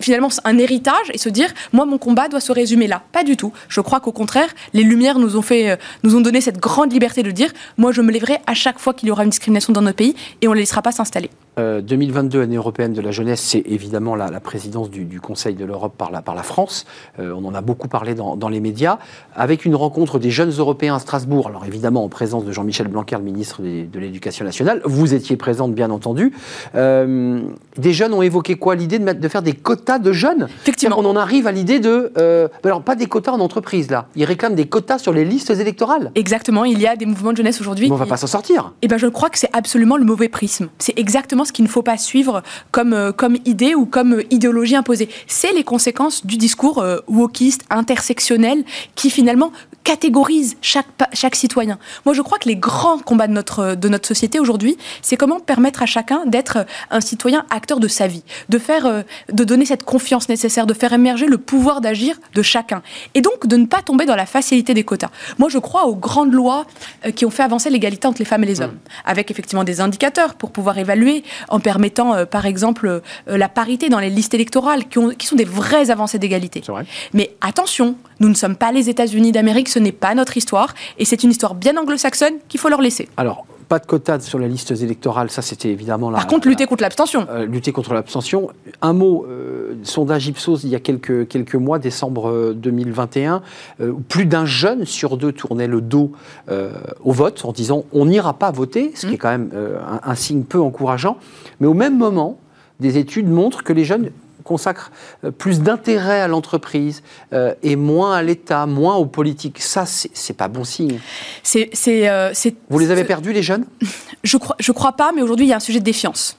finalement un héritage et se dire moi mon combat doit se résumer là. Pas du tout. Je crois qu'au contraire, les lumières nous ont fait, euh, nous ont donné cette grande liberté de dire moi je me lèverai à chaque fois qu'il y aura une discrimination dans notre pays et on ne laissera pas s'installer.
2022, euh, année européenne de la jeunesse, c'est évidemment la, présidence du, Conseil de l'Europe par la, par la France. Euh, on en a beaucoup parlé dans, dans, les médias, avec une rencontre des jeunes Européens à Strasbourg. Alors évidemment en présence de Jean-Michel Blanquer, le ministre de l'Éducation nationale. Vous étiez présente, bien entendu. Euh, des jeunes ont évoqué quoi? L'idée de, de, faire des quotas de jeunes?
Effectivement.
On en arrive à l'idée de... alors pas des quotas en entreprise, là. Ils réclament des quotas sur les listes électorales.
Exactement. Il y a des mouvements de jeunesse aujourd'hui.
On va pas s'en sortir.
Eh ben, je crois que c'est absolument le mauvais prisme. C'est exactement qu'il ne faut pas suivre comme, euh, comme idée ou comme euh, idéologie imposée. C'est les conséquences du discours euh, wokiste, intersectionnel, qui finalement catégorise chaque, chaque citoyen. Moi, je crois que les grands combats de notre, de notre société aujourd'hui, c'est comment permettre à chacun d'être un citoyen acteur de sa vie, de, faire, de donner cette confiance nécessaire, de faire émerger le pouvoir d'agir de chacun. Et donc, de ne pas tomber dans la facilité des quotas. Moi, je crois aux grandes lois qui ont fait avancer l'égalité entre les femmes et les hommes, mmh. avec effectivement des indicateurs pour pouvoir évaluer, en permettant, euh, par exemple, euh, la parité dans les listes électorales, qui, ont, qui sont des vraies avancées d'égalité. Mais attention, nous ne sommes pas les États-Unis d'Amérique, ce n'est pas notre histoire, et c'est une histoire bien anglo-saxonne qu'il faut leur laisser.
Alors, Pas de quotas sur les listes électorales, ça c'était évidemment
Par contre, lutter contre l'abstention.
Euh, lutter contre l'abstention. Un mot, euh, sondage Ipsos il y a quelques, quelques mois, décembre 2021, plus d'un jeune sur deux tournait le dos au vote en disant on n'ira pas voter, ce qui est mmh. quand même un, un signe peu encourageant. Mais au même moment, des études montrent que les jeunes consacrent euh, plus d'intérêt à l'entreprise euh, et moins à l'État, moins aux politiques. Ça, c'est pas bon signe.
C'est,
euh, vous les avez perdus, les jeunes? [laughs]
Je crois, je crois pas, mais aujourd'hui, il y a un sujet de défiance.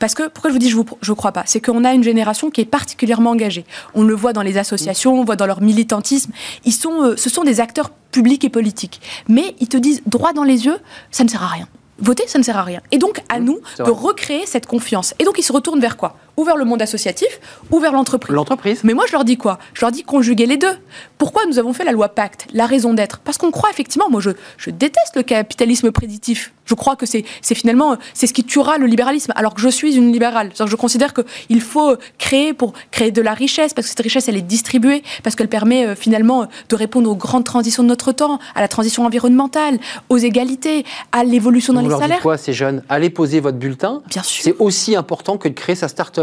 Parce que, pourquoi je vous dis je ne crois pas? C'est qu'on a une génération qui est particulièrement engagée. On le voit dans les associations, on voit dans leur militantisme. Ils sont, ce sont des acteurs publics et politiques. Mais ils te disent droit dans les yeux, ça ne sert à rien voter, ça ne sert à rien. Et donc, à mmh, nous de recréer cette confiance. Et donc, ils se retournent vers quoi? Ou vers le monde associatif, ou vers l'entreprise.
L'entreprise.
Mais moi, je leur dis quoi? Je leur dis conjuguer les deux. Pourquoi nous avons fait la loi Pacte? La raison d'être Parce qu'on croit effectivement, moi, je, je déteste le capitalisme prédictif. Je crois que c'est finalement c'est ce qui tuera le libéralisme, alors que je suis une libérale. Je considère qu'il faut créer pour créer de la richesse, parce que cette richesse, elle est distribuée, parce qu'elle permet euh, finalement de répondre aux grandes transitions de notre temps, à la transition environnementale, aux égalités, à l'évolution dans les salaires.
quoi, ces jeunes? Allez poser votre bulletin.
Bien sûr.
C'est aussi important que de créer sa start-up.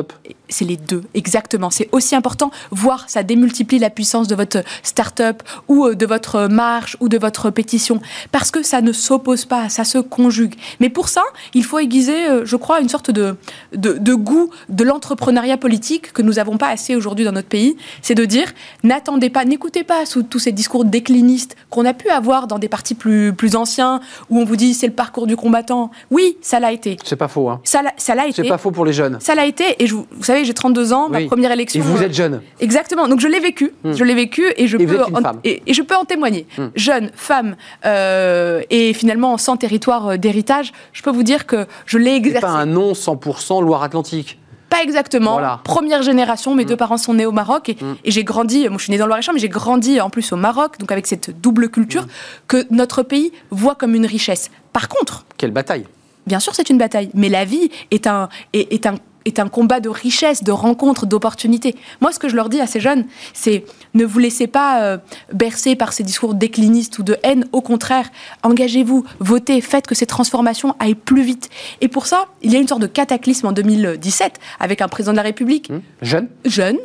C'est les deux, exactement. C'est aussi important, voir ça démultiplie la puissance de votre start-up ou euh, de votre marche ou de votre pétition, parce que ça ne s'oppose pas, ça se conjugue. Mais pour ça, il faut aiguiser, euh, je crois, une sorte de, de, goût de l'entrepreneuriat politique que nous n'avons pas assez aujourd'hui dans notre pays. C'est de dire, n'attendez pas, n'écoutez pas sous tous ces discours déclinistes qu'on a pu avoir dans des partis plus, plus anciens, où on vous dit c'est le parcours du combattant. Oui, ça l'a été.
C'est pas faux. Hein.
Ça l'a été.
C'est pas faux pour les jeunes.
Ça l'a été. Et je, vous savez, j'ai 32 ans, ma première élection.
Et vous êtes jeune.
Exactement. Donc je l'ai vécu. Hmm. Je l'ai vécu et je, peux en, et, je peux en témoigner. Hmm. Jeune, femme, euh, et finalement sans territoire d'héritage, je peux vous dire que je l'ai exercé.
pas un nom 100% Loire-Atlantique
pas exactement. Première génération, mes hmm. deux parents sont nés au Maroc et, j'ai grandi, moi je suis née dans le Loir-et-Cher, mais j'ai grandi en plus au Maroc, donc avec cette double culture que notre pays voit comme une richesse. Par contre.
Quelle bataille
Bien sûr, c'est une bataille, mais la vie est un, est un est un combat de richesse, de rencontre, d'opportunités. Moi, ce que je leur dis à ces jeunes, c'est ne vous laissez pas euh, bercer par ces discours déclinistes ou de haine. Au contraire, engagez-vous, votez, faites que ces transformations aillent plus vite. Et pour ça, il y a une sorte de cataclysme en 2017 avec un président de la République.
Mmh. Jeune?
Jeune,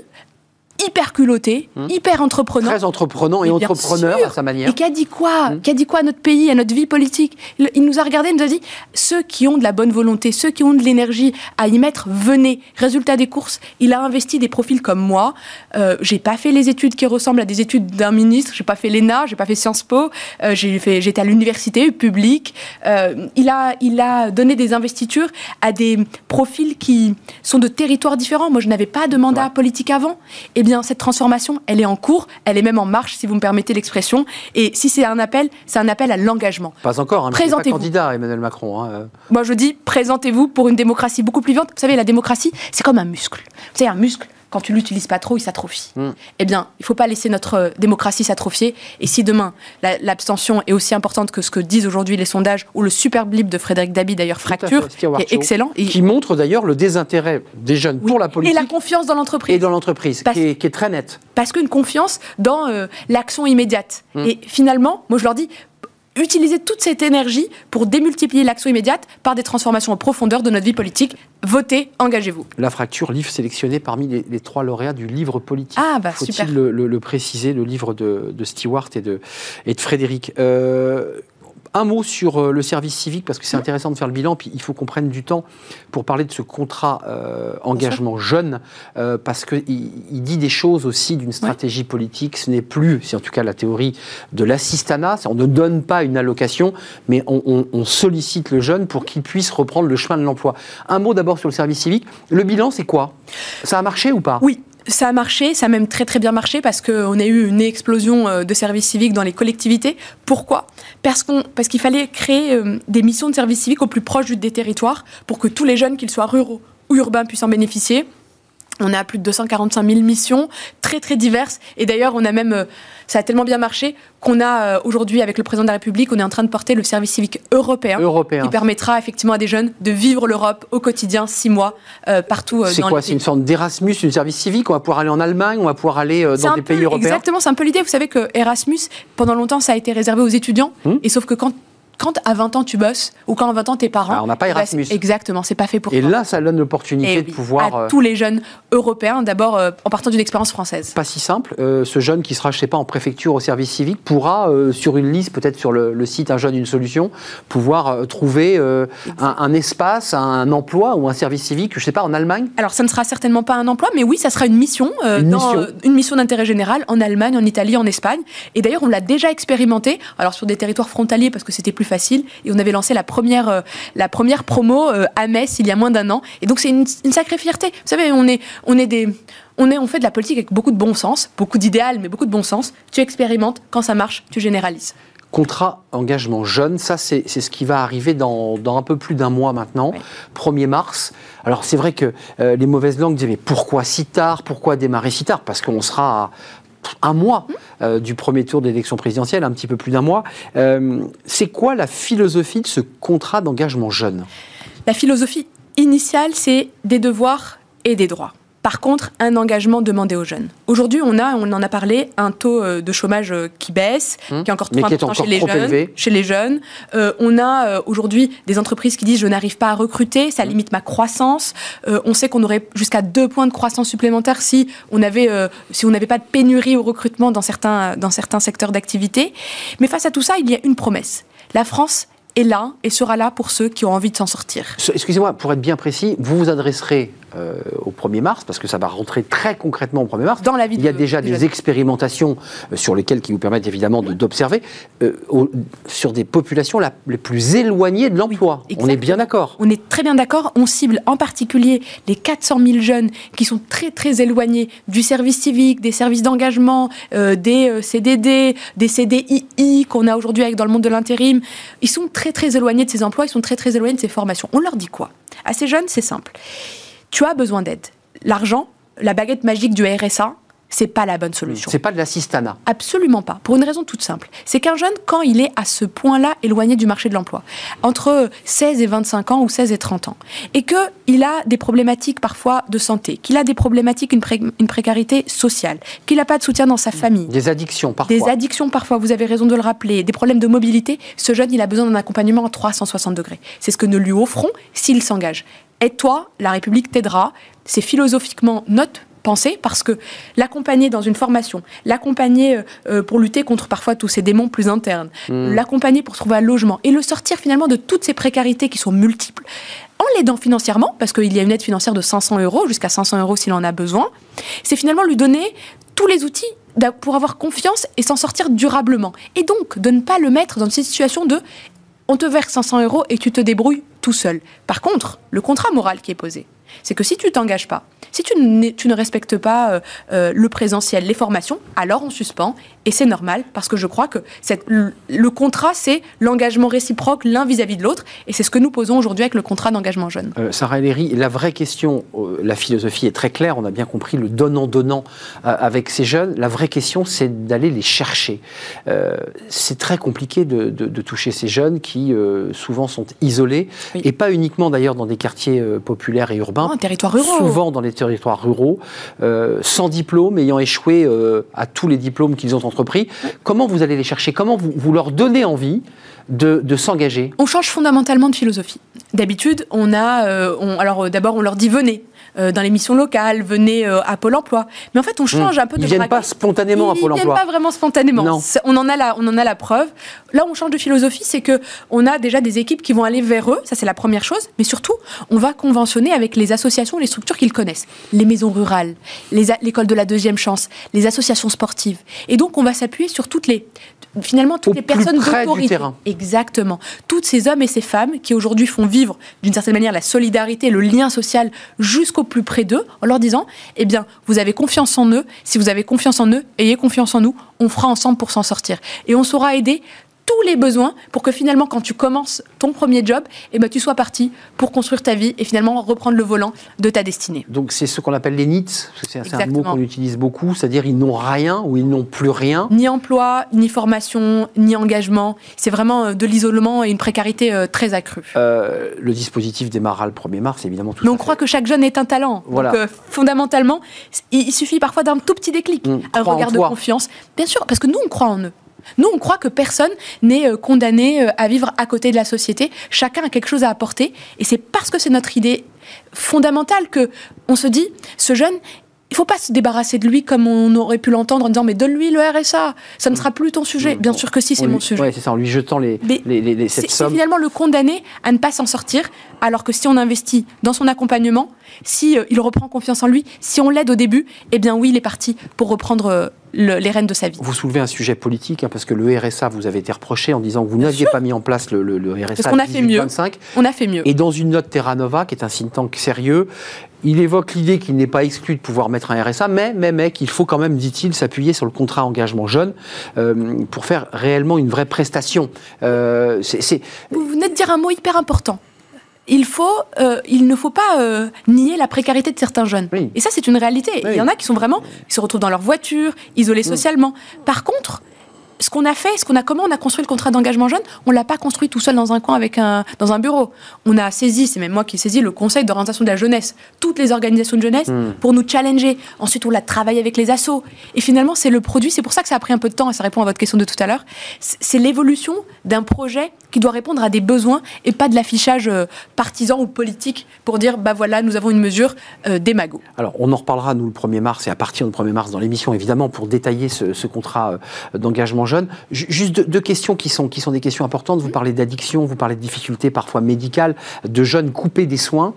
hyper culotté, hmm. hyper entreprenant.
Très entreprenant et, entrepreneur à sa manière.
Et qui a dit quoi hmm. Qui a dit quoi à notre pays, à notre vie politique il, nous a regardé, il nous a dit ceux qui ont de la bonne volonté, ceux qui ont de l'énergie à y mettre, venez. Résultat des courses, il a investi des profils comme moi. Euh, j'ai pas fait les études qui ressemblent à des études d'un ministre. J'ai pas fait l'ENA, j'ai pas fait Sciences Po. Euh, j'ai fait, j'étais à l'université publique. Euh, il a, il a donné des investitures à des profils qui sont de territoires différents. Moi, je n'avais pas de mandat politique avant. Eh bien, cette transformation, elle est en cours, elle est même en marche, si vous me permettez l'expression. Et si c'est un appel, c'est un appel à l'engagement.
Pas encore, hein, présentez pas candidat, Emmanuel Macron.
Hein. Moi, je dis, présentez-vous pour une démocratie beaucoup plus vivante. Vous savez, la démocratie, c'est comme un muscle. Vous savez, un muscle, quand tu l'utilises pas trop, il s'atrophie. Hmm. Eh bien, il faut pas laisser notre euh, démocratie s'atrophier. Et si demain, l'abstention est aussi importante que ce que disent aujourd'hui les sondages, ou le super blip de Frédéric Dabi d'ailleurs fracture, qui est excellent.
Qui montre d'ailleurs le désintérêt des jeunes pour la politique.
Et la confiance dans l'entreprise.
Et dans l'entreprise, qui, est très nette.
Parce qu'une confiance dans euh, l'action immédiate. Hmm. Et finalement, moi je leur dis, utiliser toute cette énergie pour démultiplier l'action immédiate par des transformations en profondeur de notre vie politique. Votez, engagez-vous.
La fracture, livre sélectionné parmi les, trois lauréats du livre politique.
Ah, bah Faut-il
le, préciser, le livre de, Stewart et de, et de Frédéric. Euh, un mot sur euh, le service civique, parce que c'est intéressant de faire le bilan, puis il faut qu'on prenne du temps pour parler de ce contrat euh, engagement jeune, euh, parce qu'il il dit des choses aussi d'une stratégie politique. Ce n'est plus, c'est en tout cas la théorie de l'assistanat, on ne donne pas une allocation, mais on, on sollicite le jeune pour qu'il puisse reprendre le chemin de l'emploi. Un mot d'abord sur le service civique. Le bilan, c'est quoi? Ça a marché ou pas?
Oui, ça a marché, ça a même très très bien marché parce qu'on a eu une explosion euh, de services civiques dans les collectivités. Pourquoi? Parce qu'on parce qu'il fallait créer euh, des missions de services civiques au plus proche des territoires pour que tous les jeunes, qu'ils soient ruraux ou urbains, puissent en bénéficier. On a plus de 245 000 missions, très très diverses. Et d'ailleurs, on a même, euh, ça a tellement bien marché qu'on a aujourd'hui, avec le président de la République, on est en train de porter le service civique européen,
européen.
qui permettra effectivement à des jeunes de vivre l'Europe au quotidien, six mois, euh, partout.
Euh, c'est quoi C'est une sorte d'Erasmus, une service civique? On va pouvoir aller en Allemagne, on va pouvoir aller dans des pays européens?
Exactement, c'est un peu l'idée. Vous savez que Erasmus, pendant longtemps, ça a été réservé aux étudiants. Hum. Et sauf que quand quand à 20 ans tu bosses ou quand à 20 ans tes parents.
Ah, on n'a pas Erasmus.
exactement, c'est pas fait pour
Et
toi.
là, ça donne l'opportunité
Et
de
oui,
pouvoir.
à
euh,
tous les jeunes européens, d'abord euh, en partant d'une expérience française.
pas si simple. Euh, ce jeune qui sera, je sais pas, en préfecture au service civique pourra, euh, sur une liste, peut-être sur le, le site Un jeune, une solution, pouvoir trouver un, un espace, un emploi ou un service civique, je sais pas, en Allemagne?
Alors, ça ne sera certainement pas un emploi, mais oui, ça sera une mission,
Une
dans,
mission.
une mission d'intérêt général en Allemagne, en Italie, en Espagne. Et d'ailleurs, on l'a déjà expérimenté, alors sur des territoires frontaliers parce que c'était plus facile. Et on avait lancé la première, euh, la première promo euh, à Metz il y a moins d'un an. Et donc, c'est une, une sacrée fierté. Vous savez, on est, on est des. On, est, on fait de la politique avec beaucoup de bon sens, beaucoup d'idéal, mais beaucoup de bon sens. Tu expérimentes, quand ça marche, tu généralises.
Contrat engagement jeune, ça c'est c'est ce qui va arriver dans, dans un peu plus d'un mois maintenant,
Oui.
1er mars. Alors c'est vrai que euh, les mauvaises langues disaient mais pourquoi si tard? Pourquoi démarrer si tard? Parce qu'on sera à un mois euh, du premier tour d'élection présidentielle, un petit peu plus d'un mois. Euh, c'est quoi la philosophie de ce contrat d'engagement jeune?
La philosophie initiale, c'est des devoirs et des droits. Par contre, un engagement demandé aux jeunes. Aujourd'hui, on a, on en a parlé, un taux euh, de chômage euh, qui baisse,
Hum,
qui est encore 30%
encore
chez les
trop
jeunes.
élevé.
Chez les jeunes, Euh, on a aujourd'hui des entreprises qui disent je n'arrive pas à recruter,
Hum.
ça limite ma croissance. Euh, on sait qu'on aurait jusqu'à deux points de croissance supplémentaires si on avait, euh, si on n'avait pas de pénurie au recrutement dans certains, dans certains secteurs d'activité. Mais face à tout ça, il y a une promesse. La France est là et sera là pour ceux qui ont envie de s'en sortir.
Excusez-moi, pour être bien précis, vous vous adresserez euh, au 1er mars, parce que ça va rentrer très concrètement au 1er mars.
Dans la vie
Il y a
de-
déjà
des
expérimentations euh, sur lesquelles qui vous permettent évidemment de- d'observer euh, sur des populations la- les plus éloignées de l'emploi. On est bien d'accord.
On est très bien d'accord. On cible en particulier les 400 000 jeunes qui sont très très éloignés du service civique, des services d'engagement, des CDD, des CDII qu'on a aujourd'hui avec dans le monde de l'intérim. Ils sont très très éloignés de ces emplois, ils sont très très éloignés de ces formations. On leur dit quoi? À ces jeunes, c'est simple. Tu as besoin d'aide. L'argent, la baguette magique du RSA, c'est pas la bonne solution.
C'est pas de l'assistanat.
Absolument pas. Pour une raison toute simple. C'est qu'un jeune, quand il est à ce point-là éloigné du marché de l'emploi, entre 16 et 25 ans ou 16 et 30 ans, et qu'il a des problématiques parfois de santé, qu'il a des problématiques, une, pré- une précarité sociale, qu'il n'a pas de soutien dans sa famille,
Des addictions parfois.
des addictions parfois, vous avez raison de le rappeler, des problèmes de mobilité, ce jeune, il a besoin d'un accompagnement à 360 degrés. C'est ce que nous lui offrons s'il s'engage. Aide-toi, la République t'aidera. C'est philosophiquement notre pensée parce que l'accompagner dans une formation, l'accompagner euh, euh, pour lutter contre parfois tous ces démons plus internes, l'accompagner pour trouver un logement et le sortir finalement de toutes ces précarités qui sont multiples, en l'aidant financièrement, parce qu'il y a une aide financière de 500 euros, jusqu'à 500 euros s'il en a besoin, c'est finalement lui donner tous les outils pour avoir confiance et s'en sortir durablement. Et donc, de ne pas le mettre dans cette situation de on te verse 500 euros et tu te débrouilles tout seul. Par contre, le contrat moral qui est posé, c'est que si tu t'engages pas, si tu, ne respectes pas euh, euh, le présentiel, les formations, alors on suspend. Et c'est normal parce que je crois que cette- le, le contrat, c'est l'engagement réciproque l'un vis-à-vis de l'autre. Et c'est ce que nous posons aujourd'hui avec le contrat d'engagement jeune.
Euh, Sarah Ellery, la vraie question, la philosophie est très claire, on a bien compris le donnant-donnant avec ces jeunes. La vraie question, c'est d'aller les chercher. C'est très compliqué de, de- de toucher ces jeunes qui souvent sont isolés,
Oui.
et pas uniquement d'ailleurs dans des quartiers populaires et urbains.
Territoire rural.
Souvent dans les territoires ruraux, euh, sans diplôme, ayant échoué euh, à tous les diplômes qu'ils ont entrepris. Comment vous allez les chercher? Comment vous, vous leur donnez envie de, de s'engager?
On change fondamentalement de philosophie. D'habitude, on a, euh, on- alors d'abord on leur dit venez euh, dans les missions locales, venez euh, à Pôle Emploi. Mais en fait, on change un peu de.
Ils viennent
braquet.
pas spontanément à
Ils
Pôle
viennent
emploi.
pas vraiment spontanément. On en a la, on en a la preuve. Là, on change de philosophie, c'est que on a déjà des équipes qui vont aller vers eux. Ça, c'est la première chose. Mais surtout, on va conventionner avec les associations, les structures qu'ils connaissent, les maisons rurales, l'école de la deuxième chance, les associations sportives. Et donc, on va s'appuyer sur toutes les, finalement, toutes
Au
les personnes d'autorité. Exactement. Toutes ces hommes et ces femmes qui aujourd'hui font vivre d'une certaine manière la solidarité, le lien social jusqu'au plus près d'eux, en leur disant, eh bien, vous avez confiance en eux. Si vous avez confiance en eux, ayez confiance en nous. On fera ensemble pour s'en sortir. Et on saura aider tous les besoins pour que finalement, quand tu commences ton premier job, eh ben, tu sois parti pour construire ta vie et finalement reprendre le volant de ta destinée.
Donc c'est ce qu'on appelle les NITS, c'est un mot qu'on utilise beaucoup, c'est-à-dire ils n'ont rien ou ils n'ont plus rien.
Ni emploi, ni formation, ni engagement. C'est vraiment euh, de l'isolement et une précarité euh, très accrue.
Euh, le dispositif démarrera le 1er mars, évidemment. Tout
Mais on croit que chaque jeune est un talent.
Voilà.
Donc, euh, fondamentalement, il suffit parfois d'un tout petit déclic, un regard de confiance. Bien sûr, parce que nous, on croit en eux. Nous, on croit que personne n'est euh, condamné euh, à vivre à côté de la société. Chacun a quelque chose à apporter. Et c'est parce que c'est notre idée fondamentale que on se dit, ce jeune, il faut pas se débarrasser de lui comme on aurait pu l'entendre en disant mais donne-lui le RSA, ça ne sera plus ton sujet. Bien sûr que si, c'est mon sujet.
Oui, c'est ça, en lui jetant les, les, les, cette
somme. C'est finalement le condamner à ne pas s'en sortir, alors que si on investit dans son accompagnement, si euh, il reprend confiance en lui, si on l'aide au début, eh bien oui, il est parti pour reprendre euh, les rênes de sa vie.
Vous soulevez un sujet politique, hein, parce que le RSA, vous avez été reproché en disant que vous n'aviez pas mis en place le, le, le RSA.
Parce qu'on a fait mieux. On a fait mieux.
Et dans une note Terra Nova, qui est un think tank sérieux, il évoque l'idée qu'il n'est pas exclu de pouvoir mettre un RSA, mais, mais, mais qu'il faut quand même, dit-il, s'appuyer sur le contrat engagement jeune euh, pour faire réellement une vraie prestation.
Euh, Vous venez de dire un mot hyper important. Il, faut, euh, il ne faut pas euh, nier la précarité de certains jeunes. Et ça, c'est une réalité. Il y en a qui sont vraiment, se retrouvent dans leur voiture, isolés mm. socialement. Par contre, ce qu'on a fait, ce qu'on a, comment on a construit le contrat d'engagement jeune, on l'a pas construit tout seul dans un coin avec un, dans un bureau. On a saisi, c'est même moi qui ai saisi le Conseil d'orientation de la jeunesse, toutes les organisations de jeunesse, hmm. pour nous challenger. Ensuite, on l'a travaillé avec les assos. Et finalement, c'est le produit. C'est pour ça que ça a pris un peu de temps, et ça répond à votre question de tout à l'heure. C'est l'évolution d'un projet qui doit répondre à des besoins et pas de l'affichage euh, partisan ou politique pour dire, bah voilà, nous avons une mesure euh, démago.
Alors, on en reparlera, nous, le 1er mars et à partir du 1er mars dans l'émission, évidemment, pour détailler ce, ce contrat euh, d'engagement jeune. Juste deux, questions qui sont, qui sont des questions importantes. Vous parlez d'addiction, vous parlez de difficultés parfois médicales, de jeunes coupés des soins.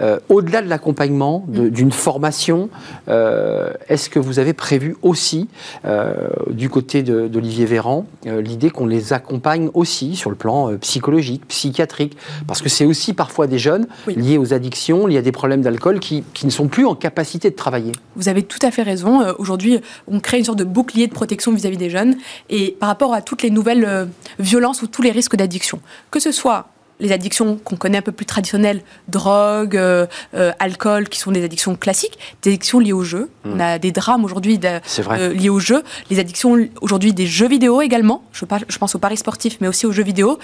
Euh, au-delà de l'accompagnement, mm. d'une formation, euh, est-ce que vous avez prévu aussi, euh, du côté d'Olivier Véran, l'idée qu'on les accompagne aussi sur le plan psychologique, psychiatrique? Parce que c'est aussi parfois des jeunes liés aux addictions, liés à des problèmes d'alcool, qui, qui, ne sont plus en capacité de travailler.
Vous avez tout à fait raison. Aujourd'hui, on crée une sorte de bouclier de protection vis-à-vis -vis des jeunes et par rapport à toutes les nouvelles violences ou tous les risques d'addiction. Que ce soit les addictions qu'on connaît un peu plus traditionnelles, drogue, euh, euh, alcool, qui sont des addictions classiques, des addictions liées au jeu. Hmm. On a des drames aujourd'hui euh, liés au jeu, les addictions aujourd'hui des jeux vidéo également. Je, je, pense aux paris sportifs, mais aussi aux jeux vidéo.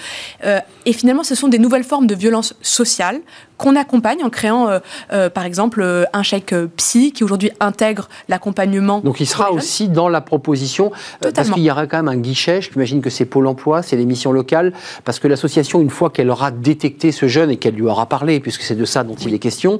et finalement, ce sont des nouvelles formes de violence sociale qu'on accompagne en créant, euh, euh, par exemple, euh, un chèque psy qui aujourd'hui intègre l'accompagnement.
Donc il sera aussi dans la proposition, parce qu'il y aura quand même un guichet, je m'imagine que c'est Pôle emploi, c'est les missions locales, parce que l'association, une fois qu'elle aura détecté ce jeune et qu'elle lui aura parlé, puisque c'est de ça dont il est question,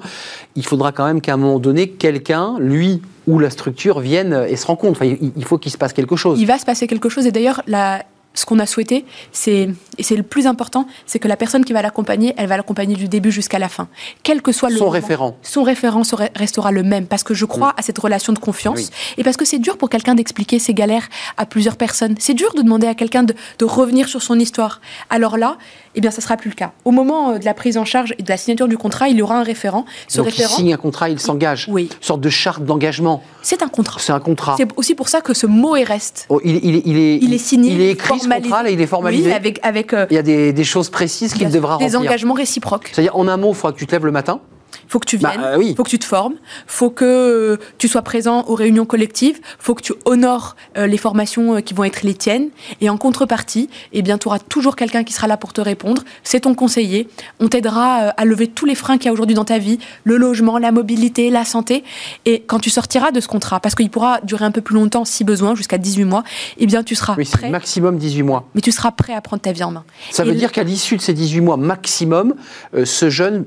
il faudra quand même qu'à un moment donné, quelqu'un, lui ou la structure, vienne et se rencontre. Enfin, il faut qu'il se passe quelque chose.
Il va se passer quelque chose, et d'ailleurs, la ce qu'on a souhaité, c'est, et c'est le plus important, c'est que la personne qui va l'accompagner, elle va l'accompagner du début jusqu'à la fin. Quel que soit le
Son référent.
Son référent restera le même, parce que je crois à cette relation de confiance, et parce que c'est dur pour quelqu'un d'expliquer ses galères à plusieurs personnes. C'est dur de demander à quelqu'un de, de revenir sur son histoire. Alors là, eh bien, ça sera plus le cas. Au moment euh, de la prise en charge et de la signature du contrat, il y aura un référent.
Ce Donc, référent, il signe un contrat, il s'engage.
Oui.
Une sorte de charte d'engagement.
C'est un contrat.
C'est un contrat.
C'est aussi pour ça que ce mot est reste.
Oh, il, il, il, est,
il est signé.
Il est écrit, ce contrat, là, il est formalisé.
Oui, avec. avec euh,
il y a des, des choses précises qu'il devra remplir.
Des engagements réciproques.
C'est-à-dire, en un mot, il faudra que tu te lèves le matin
faut que tu bah, viennes, il euh, faut que tu te formes, faut que tu sois présent aux réunions collectives, faut que tu honores euh, les formations euh, qui vont être les tiennes. Et en contrepartie, eh bien, tu auras toujours quelqu'un qui sera là pour te répondre. C'est ton conseiller. On t'aidera à lever tous les freins qu'il y a aujourd'hui dans ta vie, le logement, la mobilité, la santé. Et quand tu sortiras de ce contrat, parce qu'il pourra durer un peu plus longtemps si besoin, jusqu'à 18 mois, eh bien, tu seras
oui,
prêt.
maximum 18 mois.
Mais tu seras prêt à prendre ta vie en main.
Ça veut dire qu'à l'issue de ces 18 mois maximum, ce jeune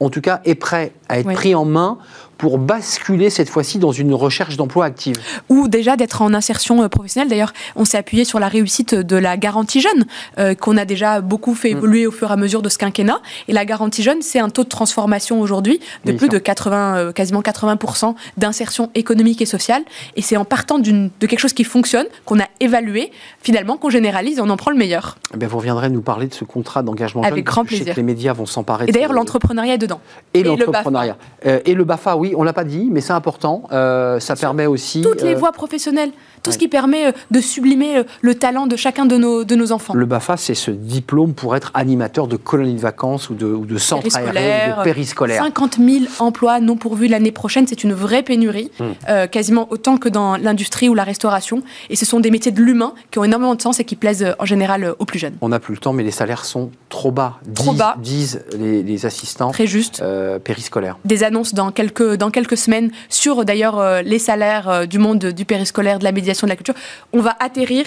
en tout cas, est prêt à être pris en main pour basculer cette fois-ci dans une recherche d'emploi active
Ou déjà d'être en insertion euh, professionnelle. D'ailleurs, on s'est appuyé sur la réussite de la garantie jeune, euh, qu'on a déjà beaucoup fait mm. évoluer au fur et à mesure de ce quinquennat. Et la garantie jeune, c'est un taux de transformation aujourd'hui de plus de 80, euh, quasiment 80% d'insertion économique et sociale. Et c'est en partant de quelque chose qui fonctionne, qu'on a évalué, finalement, qu'on généralise et on en prend le meilleur.
Eh bien, vous reviendrez nous parler de ce contrat d'engagement
jeune. Avec grand plaisir.
les médias vont s'emparer.
Et d'ailleurs, l'entrepreneuriat est dedans.
Et, l'entrepreneuriat. et le BAFA, oui on l'a pas dit, mais c'est important. Euh, ça permet aussi.
Toutes les euh, voies professionnelles, tout ce qui permet euh, de sublimer le talent de chacun de nos, de nos enfants.
Le BAFA, c'est ce diplôme pour être animateur de colonies de vacances ou de, ou de centres aériens, de périscolaires.
50 000 emplois non pourvus l'année prochaine, c'est une vraie pénurie, hmm. quasiment autant que dans l'industrie ou la restauration. Et ce sont des métiers de l'humain qui ont énormément de sens et qui plaisent en général aux plus jeunes.
On n'a plus le temps, mais les salaires sont trop bas.
Trop bas.
Disent les, les assistants.
Très juste.
périscolaires.
Des annonces dans quelques, dans quelques semaines sur d'ailleurs euh, les salaires euh, du monde du périscolaire, de la médiation, de la culture. On va atterrir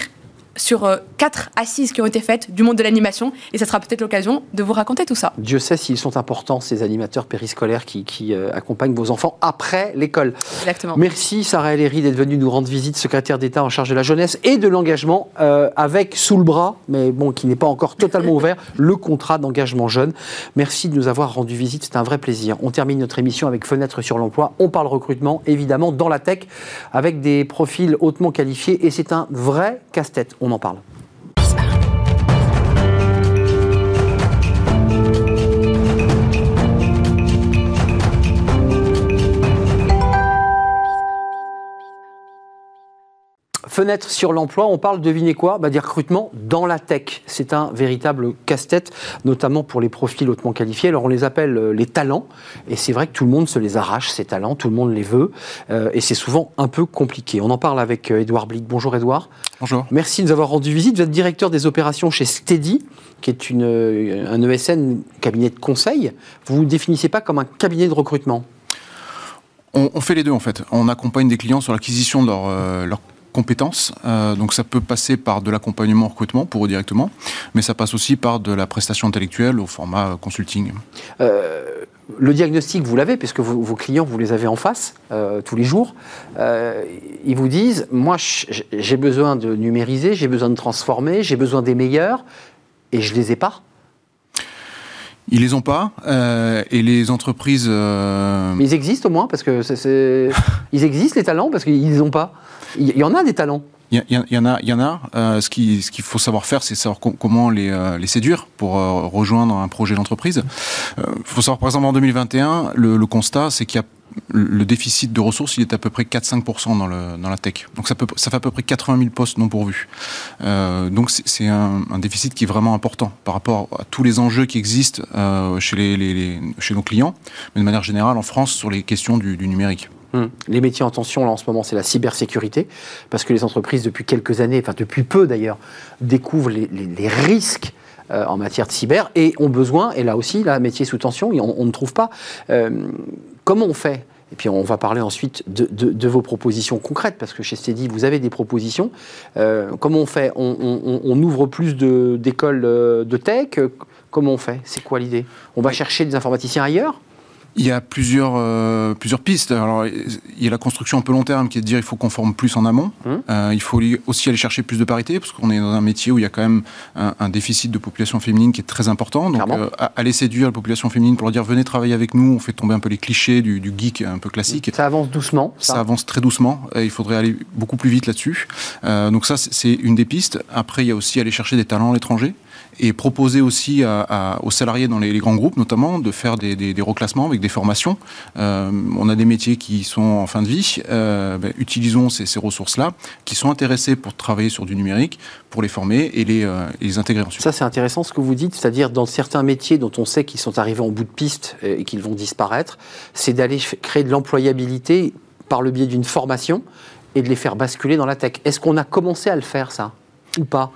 sur euh, quatre assises qui ont été faites du monde de l'animation et ça sera peut-être l'occasion de vous raconter tout ça.
Dieu sait s'ils sont importants, ces animateurs périscolaires qui, euh, accompagnent vos enfants après l'école.
Exactement.
Merci Sarah Ellery d'être venue nous rendre visite, secrétaire d'État en charge de la jeunesse et de l'engagement, euh, avec sous le bras, mais bon, qui n'est pas encore totalement [laughs] ouvert, le contrat d'engagement jeune. Merci de nous avoir rendu visite, c'est un vrai plaisir. On termine notre émission avec Fenêtre sur l'emploi. On parle recrutement, évidemment, dans la tech, avec des profils hautement qualifiés et c'est un vrai casse-tête on en parle. Fenêtre sur l'emploi, on parle, devinez quoi? Bah, Des recrutements dans la tech. C'est un véritable casse-tête, notamment pour les profils hautement qualifiés. Alors on les appelle euh, les talents, et c'est vrai que tout le monde se les arrache, ces talents, tout le monde les veut, euh, et c'est souvent un peu compliqué. On en parle avec Edouard euh, Blick. Bonjour Edouard.
Bonjour.
Merci de nous avoir rendu visite. Vous êtes directeur des opérations chez Steady, qui est une, un ESN, cabinet de conseil. Vous ne vous définissez pas comme un cabinet de recrutement?
On, fait les deux en fait. On accompagne des clients sur l'acquisition de leur, leur compétences. Euh, donc ça peut passer par de l'accompagnement recrutement pour eux directement, mais ça passe aussi par de la prestation intellectuelle au format consulting. Euh,
le diagnostic, vous l'avez, puisque vos, clients, vous les avez en face euh, tous les jours. ils vous disent, moi, j'ai besoin de numériser, j'ai besoin de transformer, j'ai besoin des meilleurs, et je les ai pas.
Ils les ont pas, et les entreprises. Mais
ils existent au moins parce que c'est, [laughs] ils existent les talents parce qu'ils les ont pas. Il y en a des talents.
Il y, en a, il y en a. Euh, ce qu'il faut savoir faire, c'est savoir comment les, euh, les, séduire pour euh, rejoindre un projet d'entreprise. Il faut savoir, par exemple, en 2021, le, constat, c'est qu'il y a le déficit de ressources, il est à peu près 4-5% dans, la tech. Donc ça, fait à peu près 80 000 postes non pourvus. Donc c'est un, déficit qui est vraiment important par rapport à tous les enjeux qui existent chez, nos clients, mais de manière générale en France sur les questions du numérique.
Hum. Les métiers en tension, là, en ce moment, c'est la cybersécurité, parce que les entreprises, depuis quelques années, enfin depuis peu d'ailleurs, découvrent les, risques euh, en matière de cyber et ont besoin, et là aussi, là, métier sous tension, on, ne trouve pas. Euh, comment on fait? Et puis on va parler ensuite de, vos propositions concrètes, parce que chez Steady, vous avez des propositions. Euh, comment on fait? On, ouvre plus d'écoles de tech? Comment on fait? C'est quoi l'idée? On va chercher des informaticiens ailleurs?
Il y a plusieurs, euh, plusieurs pistes. Alors, il y a la construction un peu long terme qui est de dire il faut qu'on forme plus en amont. Mmh. Euh, il faut aussi aller chercher plus de parité parce qu'on est dans un métier où il y a quand même un, déficit de population féminine qui est très important. Donc, euh, aller séduire la population féminine pour leur dire venez travailler avec nous, on fait tomber un peu les clichés du, du geek un peu classique.
Ça avance doucement.
Ça, avance très doucement. il faudrait aller beaucoup plus vite là-dessus. donc ça, c'est une des pistes. Après, il y a aussi aller chercher des talents à l'étranger et proposer aussi aux salariés dans les, grands groupes, notamment, de faire des, reclassements avec des formations. Euh, on a des métiers qui sont en fin de vie. Euh, ben, utilisons ces, ressources-là, qui sont intéressés pour travailler sur du numérique, pour les former et les, euh, les intégrer ensuite.
Ça, c'est intéressant ce que vous dites, c'est-à-dire dans certains métiers dont on sait qu'ils sont arrivés en bout de piste et qu'ils vont disparaître, c'est d'aller créer de l'employabilité par le biais d'une formation et de les faire basculer dans la tech. Est-ce qu'on a commencé à le faire, ça, ou pas?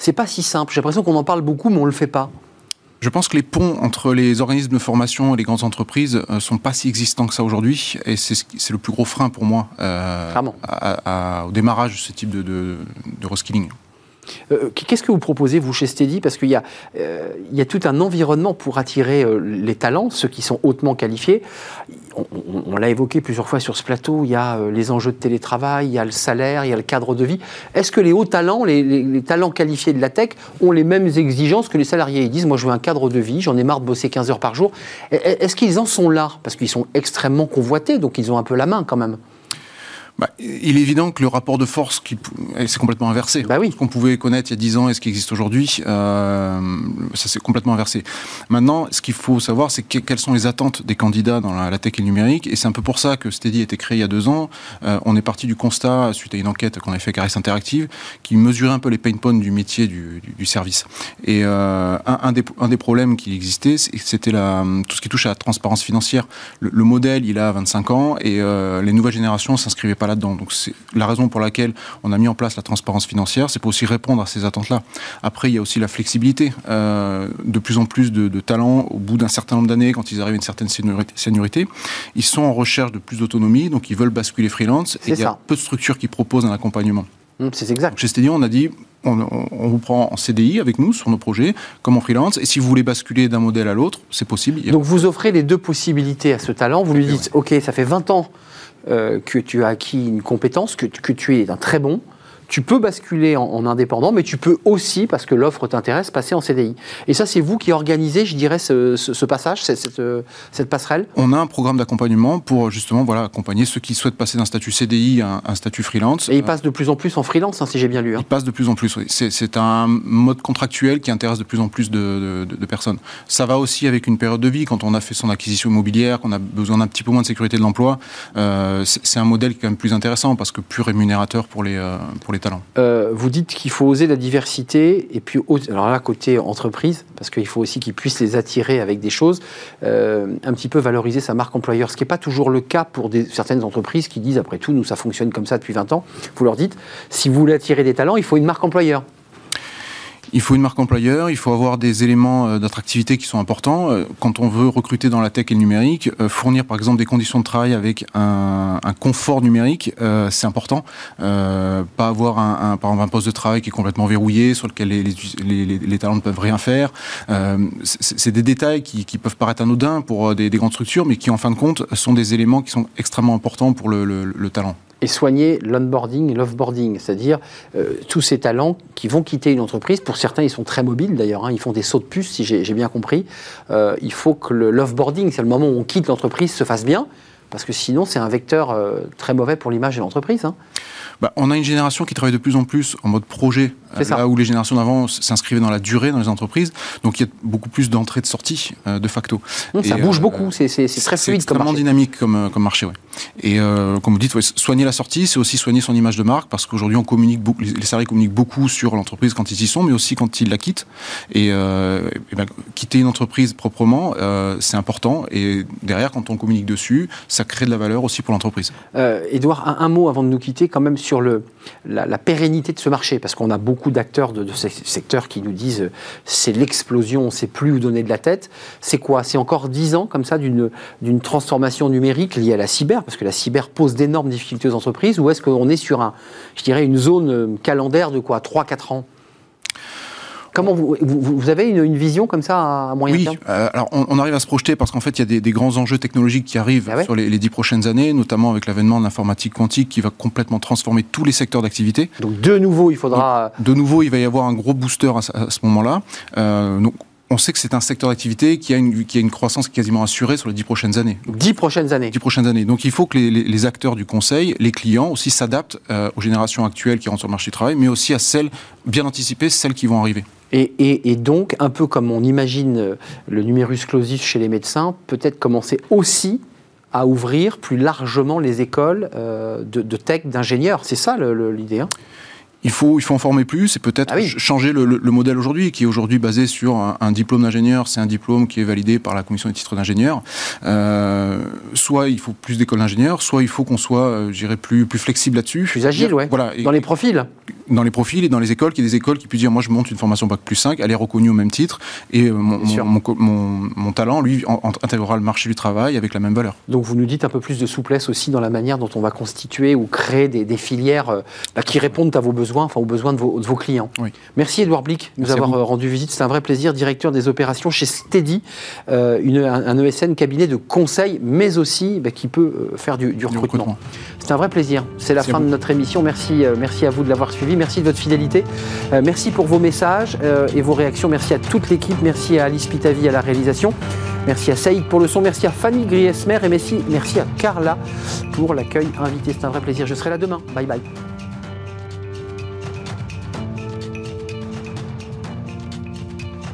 C'est pas si simple. J'ai l'impression qu'on en parle beaucoup, mais on le fait pas.
Je pense que les ponts entre les organismes de formation et les grandes entreprises ne euh, sont pas si existants que ça aujourd'hui, et c'est le plus gros frein pour moi euh, au démarrage de ce type de, de, de reskilling.
Euh, qu'est-ce que vous proposez, vous, chez Steady? Parce qu'il y, euh, y, a tout un environnement pour attirer euh, les talents, ceux qui sont hautement qualifiés. On, l'a évoqué plusieurs fois sur ce plateau, il y a les enjeux de télétravail, il y a le salaire, il y a le cadre de vie. Est-ce que les hauts talents, les, talents qualifiés de la tech, ont les mêmes exigences que les salariés? Ils disent, moi je veux un cadre de vie, j'en ai marre de bosser 15 heures par jour. Est-ce qu'ils en sont là? Parce qu'ils sont extrêmement convoités, donc ils ont un peu la main quand même.
Bah, il est évident que le rapport de force, qui, c'est complètement inversé.
Bah oui.
Ce qu'on pouvait connaître il y a 10 ans et ce qui existe aujourd'hui, euh, ça s'est complètement inversé. Maintenant, ce qu'il faut savoir, c'est quelles sont les attentes des candidats dans la, tech et le numérique. Et c'est un peu pour ça que Steady a été créé il y a deux ans. Euh, on est parti du constat, suite à une enquête qu'on a fait Caris Interactive, qui mesurait un peu les pain points du métier du, du, service. Et euh, un, un, des, un, des, problèmes qui existait, c'était tout ce qui touche à la transparence financière. Le, le modèle, il a 25 ans et les nouvelles générations s'inscrivaient pas là-dedans. Donc c'est la raison pour laquelle on a mis en place la transparence financière, c'est pour aussi répondre à ces attentes-là. Après, il y a aussi la flexibilité. Euh, de plus en plus de, talents, au bout d'un certain nombre d'années, quand ils arrivent à une certaine seniorité, ils sont en recherche de plus d'autonomie, donc ils veulent basculer freelance. Et il y a peu de structures qui proposent un accompagnement.
Hum, c'est exact.
Chez Steady, on a dit on, vous prend en CDI avec nous sur nos projets, comme en freelance. Et si vous voulez basculer d'un modèle à l'autre, c'est possible.
Donc vous offrez les deux possibilités à ce talent. Vous lui dites, OK, ça fait 20 ans que tu as acquis une compétence, que, que tu es un très bon tu peux basculer en, indépendant, mais tu peux aussi, parce que l'offre t'intéresse, passer en CDI. Et ça, c'est vous qui organisez, je dirais, ce, passage, cette, passerelle?
On a un programme d'accompagnement pour justement voilà, accompagner ceux qui souhaitent passer d'un statut CDI à un, statut freelance.
Et ils passent de plus en plus en freelance, hein, si j'ai bien lu. Hein.
Ils passent de plus en plus, oui. C'est un mode contractuel qui intéresse de plus en plus de, personnes. Ça va aussi avec une période de vie. Quand on a fait son acquisition immobilière, qu'on a besoin d'un petit peu moins de sécurité de l'emploi, euh, c'est un modèle qui est quand même plus intéressant parce que plus rémunérateur pour les, euh, pour les
euh, vous dites qu'il faut oser la diversité, et puis, alors là, côté entreprise, parce qu'il faut aussi qu'ils puissent les attirer avec des choses, euh, un petit peu valoriser sa marque employeur, ce qui n'est pas toujours le cas pour certaines entreprises qui disent, après tout, nous, ça fonctionne comme ça depuis 20 ans. Vous leur dites, si vous voulez attirer des talents, il faut une marque employeur.
Il faut une marque employeur, il faut avoir des éléments euh, d'attractivité qui sont importants. Euh, quand on veut recruter dans la tech et le numérique, euh, fournir par exemple des conditions de travail avec un, confort numérique, c'est important. pas avoir un, poste de travail qui est complètement verrouillé, sur lequel les, talents ne peuvent rien faire. c'est des détails qui, peuvent paraître anodins pour des, grandes structures, mais qui en fin de compte sont des éléments qui sont extrêmement importants pour le talent
et soigner l'onboarding l'offboarding, c'est-à-dire euh, tous ces talents qui vont quitter une entreprise. Pour certains, ils sont très mobiles d'ailleurs, hein, ils font des sauts de puce, si j'ai bien compris. Euh, il faut que l'offboarding, c'est le moment où on quitte l'entreprise, se fasse bien, parce que sinon, c'est un vecteur euh, très mauvais pour l'image de l'entreprise. Hein.
Bah, on a une génération qui travaille de plus en plus en mode projet, là où les générations d'avant s'inscrivaient dans la durée dans les entreprises. Donc il y a beaucoup plus d'entrées de sorties euh, de facto.
ça bouge euh, beaucoup, c'est très fluide.
C'est extrêmement dynamique comme, euh, comme marché. Ouais. Et comme vous dites, soigner la sortie, c'est aussi soigner son image de marque parce qu'aujourd'hui on communique beaucoup, les salariés communiquent beaucoup sur l'entreprise quand ils y sont, mais aussi quand ils la quittent. Et, ben, quitter une entreprise proprement, c'est important. Et derrière, quand on communique dessus, ça crée de la valeur aussi pour l'entreprise.
Edouard, un, un, mot avant de nous quitter, quand même sur le, la, pérennité de ce marché, parce qu'on a beaucoup d'acteurs de, ce secteur qui nous disent euh, c'est l'explosion, on ne sait plus où donner de la tête. C'est quoi? C'est encore dix ans comme ça d'une transformation numérique liée à la cyber, parce que la cyber pose d'énormes difficultés aux entreprises, ou est-ce qu'on est sur un, je dirais, une zone euh, calendaire de quoi? 3-4 ans? Comment vous, vous, avez une, vision comme ça à moyen
oui,
terme
euh, alors on, arrive à se projeter parce qu'en fait il y a des, grands enjeux technologiques qui arrivent ah sur les, dix prochaines années, notamment avec l'avènement de l'informatique quantique qui va complètement transformer tous les secteurs d'activité.
Donc de nouveau il faudra...
de nouveau il va y avoir un gros booster à, ce moment-là. Euh, donc on sait que c'est un secteur d'activité qui, a une, qui a une croissance quasiment assurée sur les dix prochaines années.
Dix prochaines années.
Dix prochaines années. Donc il faut que les, acteurs du conseil, les clients aussi s'adaptent euh, aux générations actuelles qui rentrent sur le marché du travail, mais aussi à celles, bien anticipées, celles qui vont arriver.
Et, donc, un peu comme on imagine euh, le numérus clausus chez les médecins, peut-être commencer aussi à ouvrir plus largement les écoles euh, de, tech, d'ingénieurs. C'est ça l'idée hein?
Il faut, il faut en former plus et peut-être ah changer le, modèle aujourd'hui, qui est aujourd'hui basé sur un, diplôme d'ingénieur. C'est un diplôme qui est validé par la commission des titres d'ingénieur. Euh, soit il faut plus d'écoles d'ingénieurs, soit il faut qu'on soit, euh, j'irais, plus, plus flexible là-dessus.
Plus agile, ouais. Voilà. Dans les profils
Dans les profils et dans les écoles, qu'il y ait des écoles qui puissent dire moi je monte une formation Bac plus 5, elle est reconnue au même titre, et euh, mon, mon, mon, talent, lui, intégrera le marché du travail avec la même valeur.
Donc vous nous dites un peu plus de souplesse aussi dans la manière dont on va constituer ou créer des, des filières bah, qui répondent à vos besoins enfin aux besoins de vos, clients. Merci Edouard Blick de nous avoir euh, rendu visite. C'est un vrai plaisir, directeur des opérations chez Steady, euh, une, un, ESN cabinet de conseil, mais aussi bah, qui peut euh, faire du, recrutement. C'est un vrai plaisir. C'est la fin de notre émission. Merci, merci à vous de l'avoir suivi. Merci de votre fidélité. merci pour vos messages et vos réactions. Merci à toute l'équipe. Merci à Alice Pitavi à la réalisation. Merci à Saïd pour le son. Merci à Fanny Griesmer et merci, merci à Carla pour l'accueil invité. C'est un vrai plaisir. Je serai là demain. Bye bye.